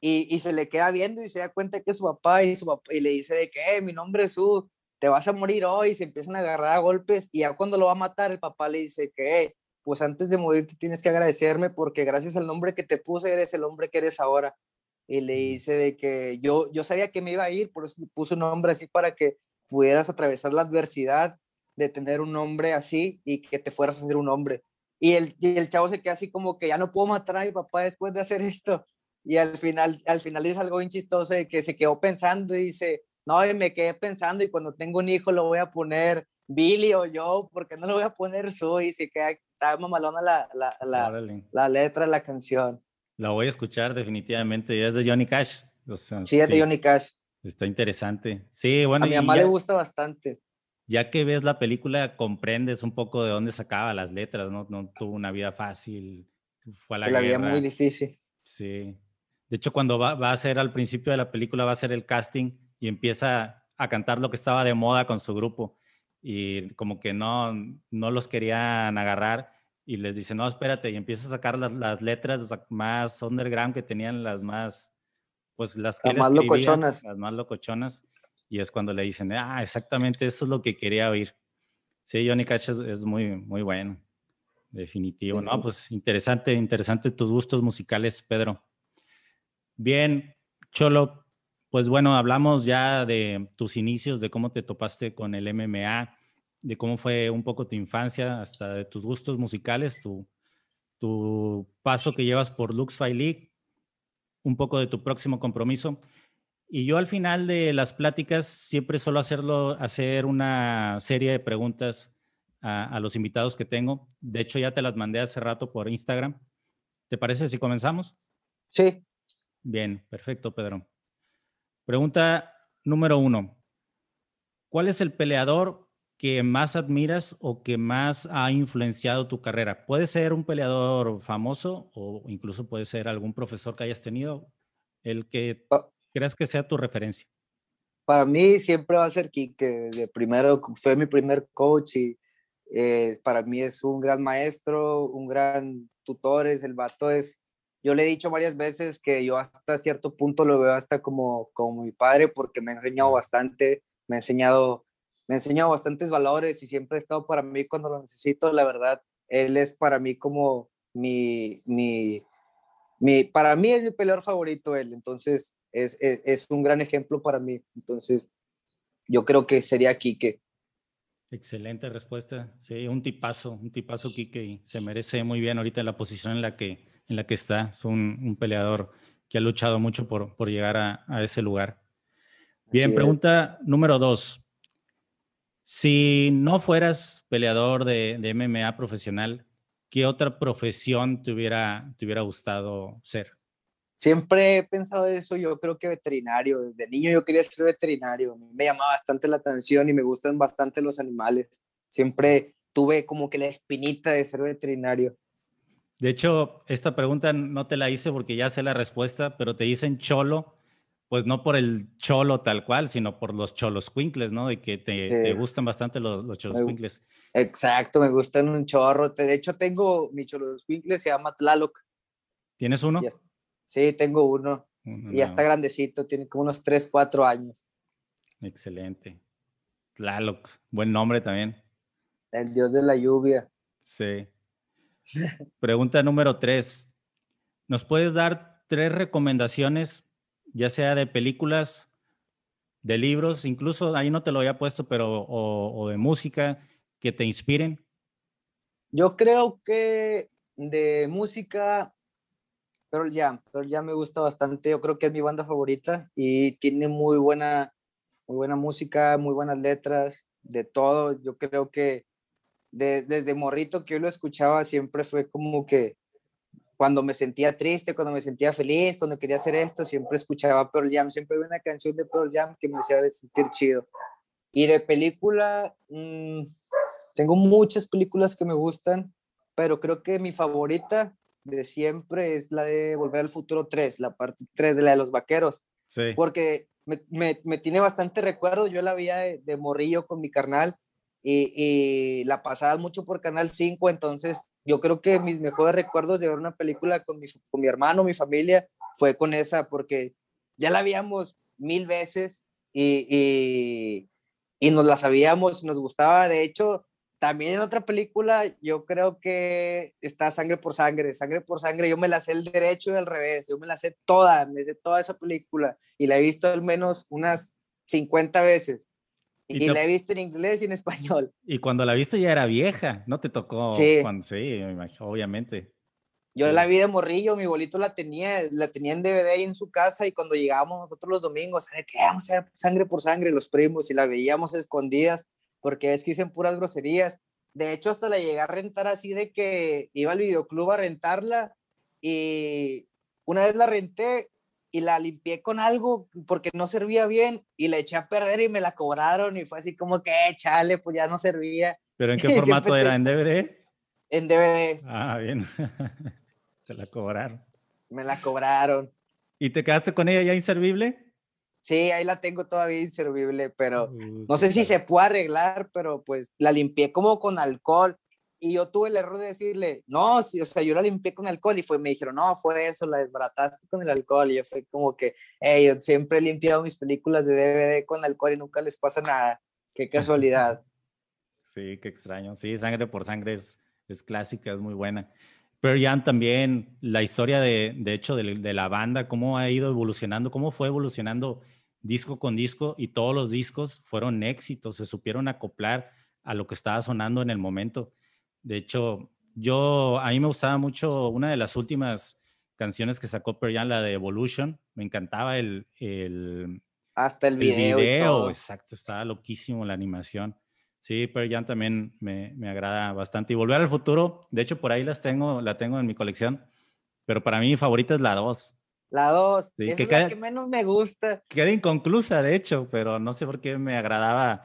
y, y, se le queda viendo y se da cuenta que es su papá y, su papá, y le dice de que eh, mi nombre es su, te vas a morir hoy y se empiezan a agarrar a golpes y ya cuando lo va a matar el papá le dice que eh, pues antes de morirte tienes que agradecerme porque gracias al nombre que te puse eres el hombre que eres ahora. Y le dice de que yo, yo sabía que me iba a ir, por eso puse un nombre así para que pudieras atravesar la adversidad de tener un nombre así y que te fueras a ser un hombre. Y el, y el chavo se queda así como que ya no puedo matar a mi papá después de hacer esto. Y al final, al final es algo bien chistoso de que se quedó pensando y dice, no, me quedé pensando y cuando tengo un hijo lo voy a poner Billy o yo, porque no lo voy a poner su y se queda, está mamalona la, la, la, la, letra de la canción. La voy a escuchar definitivamente, es de Johnny Cash. sí, es de Johnny Cash. Está interesante. Sí, bueno. A mi mamá le gusta bastante. Ya que ves la película, comprendes un poco de dónde sacaba las letras, ¿no? No tuvo una vida fácil, fue a la, la vida muy difícil. Sí. De hecho, cuando va, va a ser al principio de la película, va a ser el casting y empieza a cantar lo que estaba de moda con su grupo y como que no, no los querían agarrar y les dice, no, espérate, y empieza a sacar las, las letras más underground que tenían las más, pues las que más locochonas. Las más locochonas. Y es cuando le dicen, ah, exactamente, eso es lo que quería oír. Sí, Johnny Cash es, muy, muy bueno, definitivo. No, pues interesante, interesante tus gustos musicales, Pedro. Bien, Cholo, pues bueno, hablamos ya de tus inicios, de cómo te topaste con el MMA, de cómo fue un poco tu infancia, hasta de tus gustos musicales, tu, tu paso que llevas por Lux Fight League, un poco de tu próximo compromiso. Y yo al final de las pláticas siempre suelo hacerlo, hacer una serie de preguntas a, a, los invitados que tengo. De hecho, ya te las mandé hace rato por Instagram. ¿Te parece si comenzamos? Sí. Bien, perfecto, Pedro. Pregunta número uno. ¿Cuál es el peleador que más admiras o que más ha influenciado tu carrera? Puede ser un peleador famoso o incluso puede ser algún profesor que hayas tenido, el que ah. creas que sea tu referencia. Para mí siempre va a ser Kike. De primero fue mi primer coach y eh, para mí es un gran maestro, un gran tutor. Es el vato es yo le he dicho varias veces que yo hasta cierto punto lo veo hasta como, como mi padre porque me ha enseñado bastante, me ha enseñado, me ha enseñado bastantes valores y siempre ha estado para mí cuando lo necesito, la verdad, él es para mí como mi, mi, mi para mí es mi peleador favorito él, entonces es, es, es un gran ejemplo para mí, entonces yo creo que sería Quique. Excelente respuesta. Sí, un tipazo, un tipazo Quique y se merece muy bien ahorita la posición en la que en la que está. Es un, peleador que ha luchado mucho por, por llegar a, ese lugar. Bien, pregunta número dos. Si no fueras peleador de, de, MMA profesional, ¿qué otra profesión te hubiera, te hubiera gustado ser? Siempre he pensado eso, yo creo que veterinario. Desde niño yo quería ser veterinario. Me llama bastante la atención y me gustan bastante los animales. Siempre tuve como que la espinita de ser veterinario. De hecho, esta pregunta no te la hice porque ya sé la respuesta, pero te dicen cholo, pues no por el cholo tal cual, sino por los cholos quinkles, ¿no? De que te, gustan bastante los, los cholos quinkles. Exacto, me gustan un chorro. De hecho, tengo mi cholos quinkles, se llama Tlaloc. ¿Tienes uno? Sí, tengo uno. y ya está grandecito, tiene como unos 3, 4 años. Excelente. Tlaloc, buen nombre también. El dios de la lluvia. Sí. Pregunta número tres. ¿Nos puedes dar tres recomendaciones, ya sea de películas, de libros, incluso ahí no te lo había puesto, pero o, de música que te inspiren? Yo creo que de música, Pearl Jam. Pearl Jam me gusta bastante. Yo creo que es mi banda favorita y tiene muy buena, muy buena música, muy buenas letras, de todo. Yo creo que desde morrito que yo lo escuchaba siempre fue como que cuando me sentía triste, cuando me sentía feliz, cuando quería hacer esto, siempre escuchaba Pearl Jam. Siempre había una canción de Pearl Jam que me hacía sentir chido. Y de película, mm, tengo muchas películas que me gustan, pero creo que mi favorita de siempre es la de Volver al Futuro 3, la parte 3 de la de los vaqueros. Sí. Porque me, me, me tiene bastante recuerdo. Yo la vi de, de morrillo con mi carnal y, y, la pasaba mucho por Canal 5. Entonces, yo creo que mis mejores recuerdos de ver una película con mi, con mi hermano, mi familia, fue con esa, porque ya la habíamos mil veces y, y y nos la sabíamos, nos gustaba. De hecho, también en otra película, yo creo que está Sangre por Sangre, Sangre por Sangre, yo me la sé el derecho y al revés, yo me la sé toda, me sé toda esa película y la he visto al menos unas 50 veces. Y, y la he visto en inglés y en español. Y cuando la viste ya era vieja, ¿no te tocó? Sí. Cuando, sí, obviamente. Yo la vi de morrillo, mi bolito la tenía, la tenía en DVD ahí en su casa y cuando llegábamos nosotros los domingos, ¿sabe qué? Vamos a ver sangre por sangre los primos y la veíamos escondidas porque es que dicen puras groserías. De hecho, hasta la llegué a rentar así de que iba al videoclub a rentarla y una vez la renté y la limpié con algo porque no servía bien y la eché a perder y me la cobraron y fue así como que, chale, pues ya no servía. ¿Pero en qué formato era? ¿En DVD? En DVD. Ah, bien. Te la cobraron. Me la cobraron. ¿Y te quedaste con ella ya inservible? Sí, ahí la tengo todavía inservible, pero uh, no sé si se puede arreglar, pero pues la limpié como con alcohol. Y yo tuve el error de decirle, no, sí, o sea, yo la limpié con alcohol y fue, me dijeron, no, fue eso, la desbarataste con el alcohol. Y yo fue como que, hey, yo siempre he limpiado mis películas de DVD con alcohol y nunca les pasa nada. Qué casualidad. sí, qué extraño. Sí, sangre por sangre es, es clásica, es muy buena. Pearl Jam también, la historia de, de hecho de, de, la banda, cómo ha ido evolucionando, cómo fue evolucionando disco con disco y todos los discos fueron éxitos, se supieron acoplar a lo que estaba sonando en el momento. De hecho, yo, a mí me gustaba mucho una de las últimas canciones que sacó Pearl Jam, la de Evolution, me encantaba el... el Hasta el video. El video, exacto, estaba loquísimo la animación. Sí, Pearl Jam también me, me, agrada bastante. Y Volver al Futuro, de hecho, por ahí las tengo, la tengo en mi colección, pero para mí mi favorita es la 2. La 2, sí, es que la queda, que menos me gusta. Queda inconclusa, de hecho, pero no sé por qué me agradaba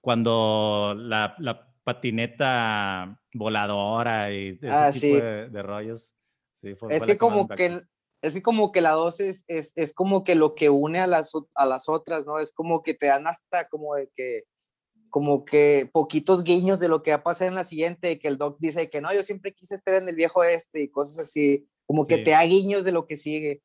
cuando la, la patineta voladora y ese ah, tipo sí. de, de, rollos. Sí, fue, es fue que como que es que como que la 2 es, es, es, como que lo que une a las, a las otras, ¿no? Es como que te dan hasta como de que como que poquitos guiños de lo que va a pasar en la siguiente, que el doc dice que no, yo siempre quise estar en el viejo este y cosas así, como que Sí. te da guiños de lo que sigue.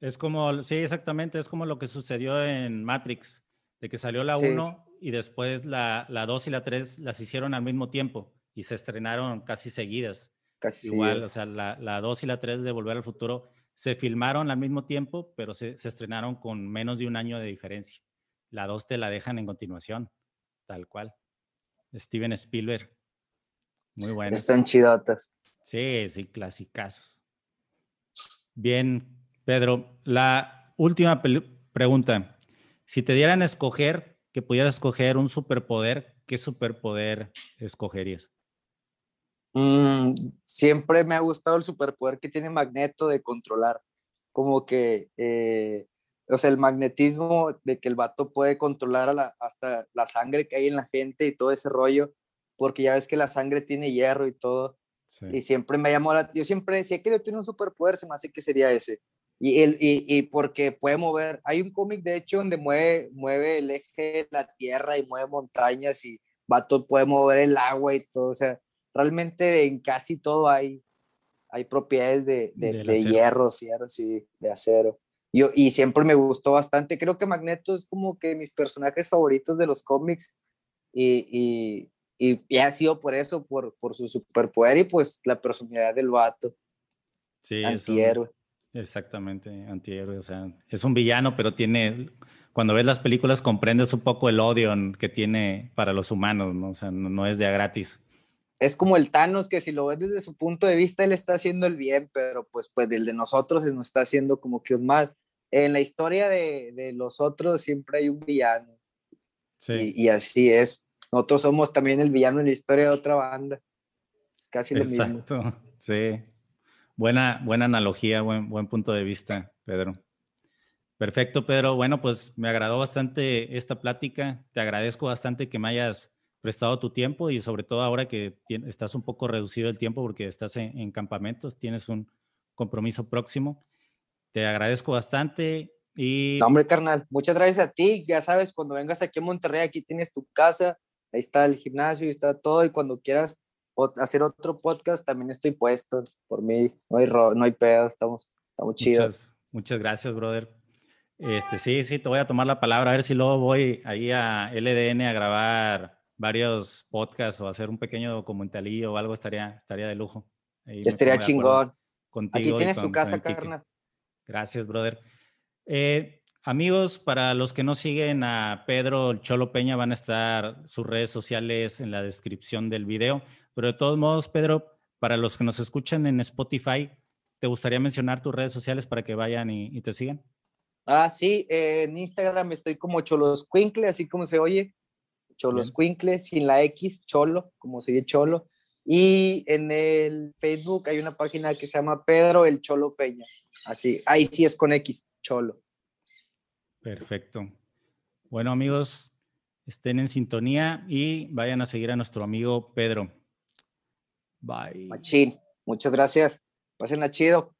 Es como, sí, exactamente, es como lo que sucedió en Matrix, de que salió la Sí. 1 y después la, la 2 y la 3 las hicieron al mismo tiempo y se estrenaron casi seguidas. Casi Igual, es. o sea, la, la 2 y la 3 de Volver al Futuro se filmaron al mismo tiempo, pero se, se estrenaron con menos de un año de diferencia. La 2 te la dejan en continuación, tal cual. Steven Spielberg. Muy bueno. Están chidotas. Sí, sí, clasicazos. Bien, Pedro, la última pregunta. Si te dieran a escoger, que pudieras escoger un superpoder, ¿qué superpoder escogerías? Mm, siempre me ha gustado el superpoder que tiene Magneto de controlar, como que, eh, o sea, el magnetismo de que el vato puede controlar a la- hasta la sangre que hay en la gente y todo ese rollo, porque ya ves que la sangre tiene hierro y todo, Sí. y siempre me llamó la, yo siempre decía que yo tenía un superpoder, se me hace que sería ese, y, el, y, y porque puede mover, hay un cómic de hecho donde mueve, mueve el eje de la tierra y mueve montañas y vato puede mover el agua y todo, o sea, realmente en casi todo hay, hay propiedades de, de, de hierro, sí, de acero. Yo, y siempre me gustó bastante. Creo que Magneto es como que mis personajes favoritos de los cómics y, y, y, y ha sido por eso, por, por su superpoder y pues la personalidad del vato, Sí, antihéroe. exactamente, antihéroe. O sea, es un villano, pero tiene, cuando ves las películas comprendes un poco el odio que tiene para los humanos, ¿no? O sea, no, no es de a gratis. Es como el Thanos, que si lo ves desde su punto de vista, él está haciendo el bien, pero pues, pues el de nosotros nos está haciendo como que un mal. En la historia de, de los otros siempre hay un villano. Sí. Y, así es. Nosotros somos también el villano en la historia de otra banda. Es casi lo mismo. Exacto, sí. Buena, buena analogía, buen, buen punto de vista, Pedro. Perfecto, Pedro. Bueno, pues me agradó bastante esta plática. Te agradezco bastante que me hayas prestado tu tiempo y sobre todo ahora que estás un poco reducido el tiempo porque estás en, campamentos, tienes un compromiso próximo. Te agradezco bastante y... hombre, carnal, muchas gracias a ti. Ya sabes, cuando vengas aquí a Monterrey, aquí tienes tu casa, ahí está el gimnasio, y está todo y cuando quieras hacer otro podcast, también estoy puesto por mí. No hay, no hay pedo, estamos, estamos chidos. Muchas, muchas gracias, brother. Este, sí, sí, te voy a tomar la palabra, a ver si luego voy ahí a LDN a grabar varios podcasts o hacer un pequeño documentalillo o algo estaría, estaría de lujo. estaría chingón. Aquí tienes tu casa, carnal. Gracias, brother. Eh, amigos, para los que no siguen a Pedro Cholo Peña, van a estar sus redes sociales en la descripción del video. Pero de todos modos, Pedro, para los que nos escuchan en Spotify, ¿te gustaría mencionar tus redes sociales para que vayan y, te sigan? Ah, sí, en Instagram estoy como Choloscuincle, así como se oye. Cholos sin la X, Cholo, como se dice Cholo. Y en el Facebook hay una página que se llama Pedro el Cholo Peña. Así, ahí sí es con X, Cholo. Perfecto. Bueno, amigos, estén en sintonía y vayan a seguir a nuestro amigo Pedro. Bye. Machín, muchas gracias. Pásenla chido.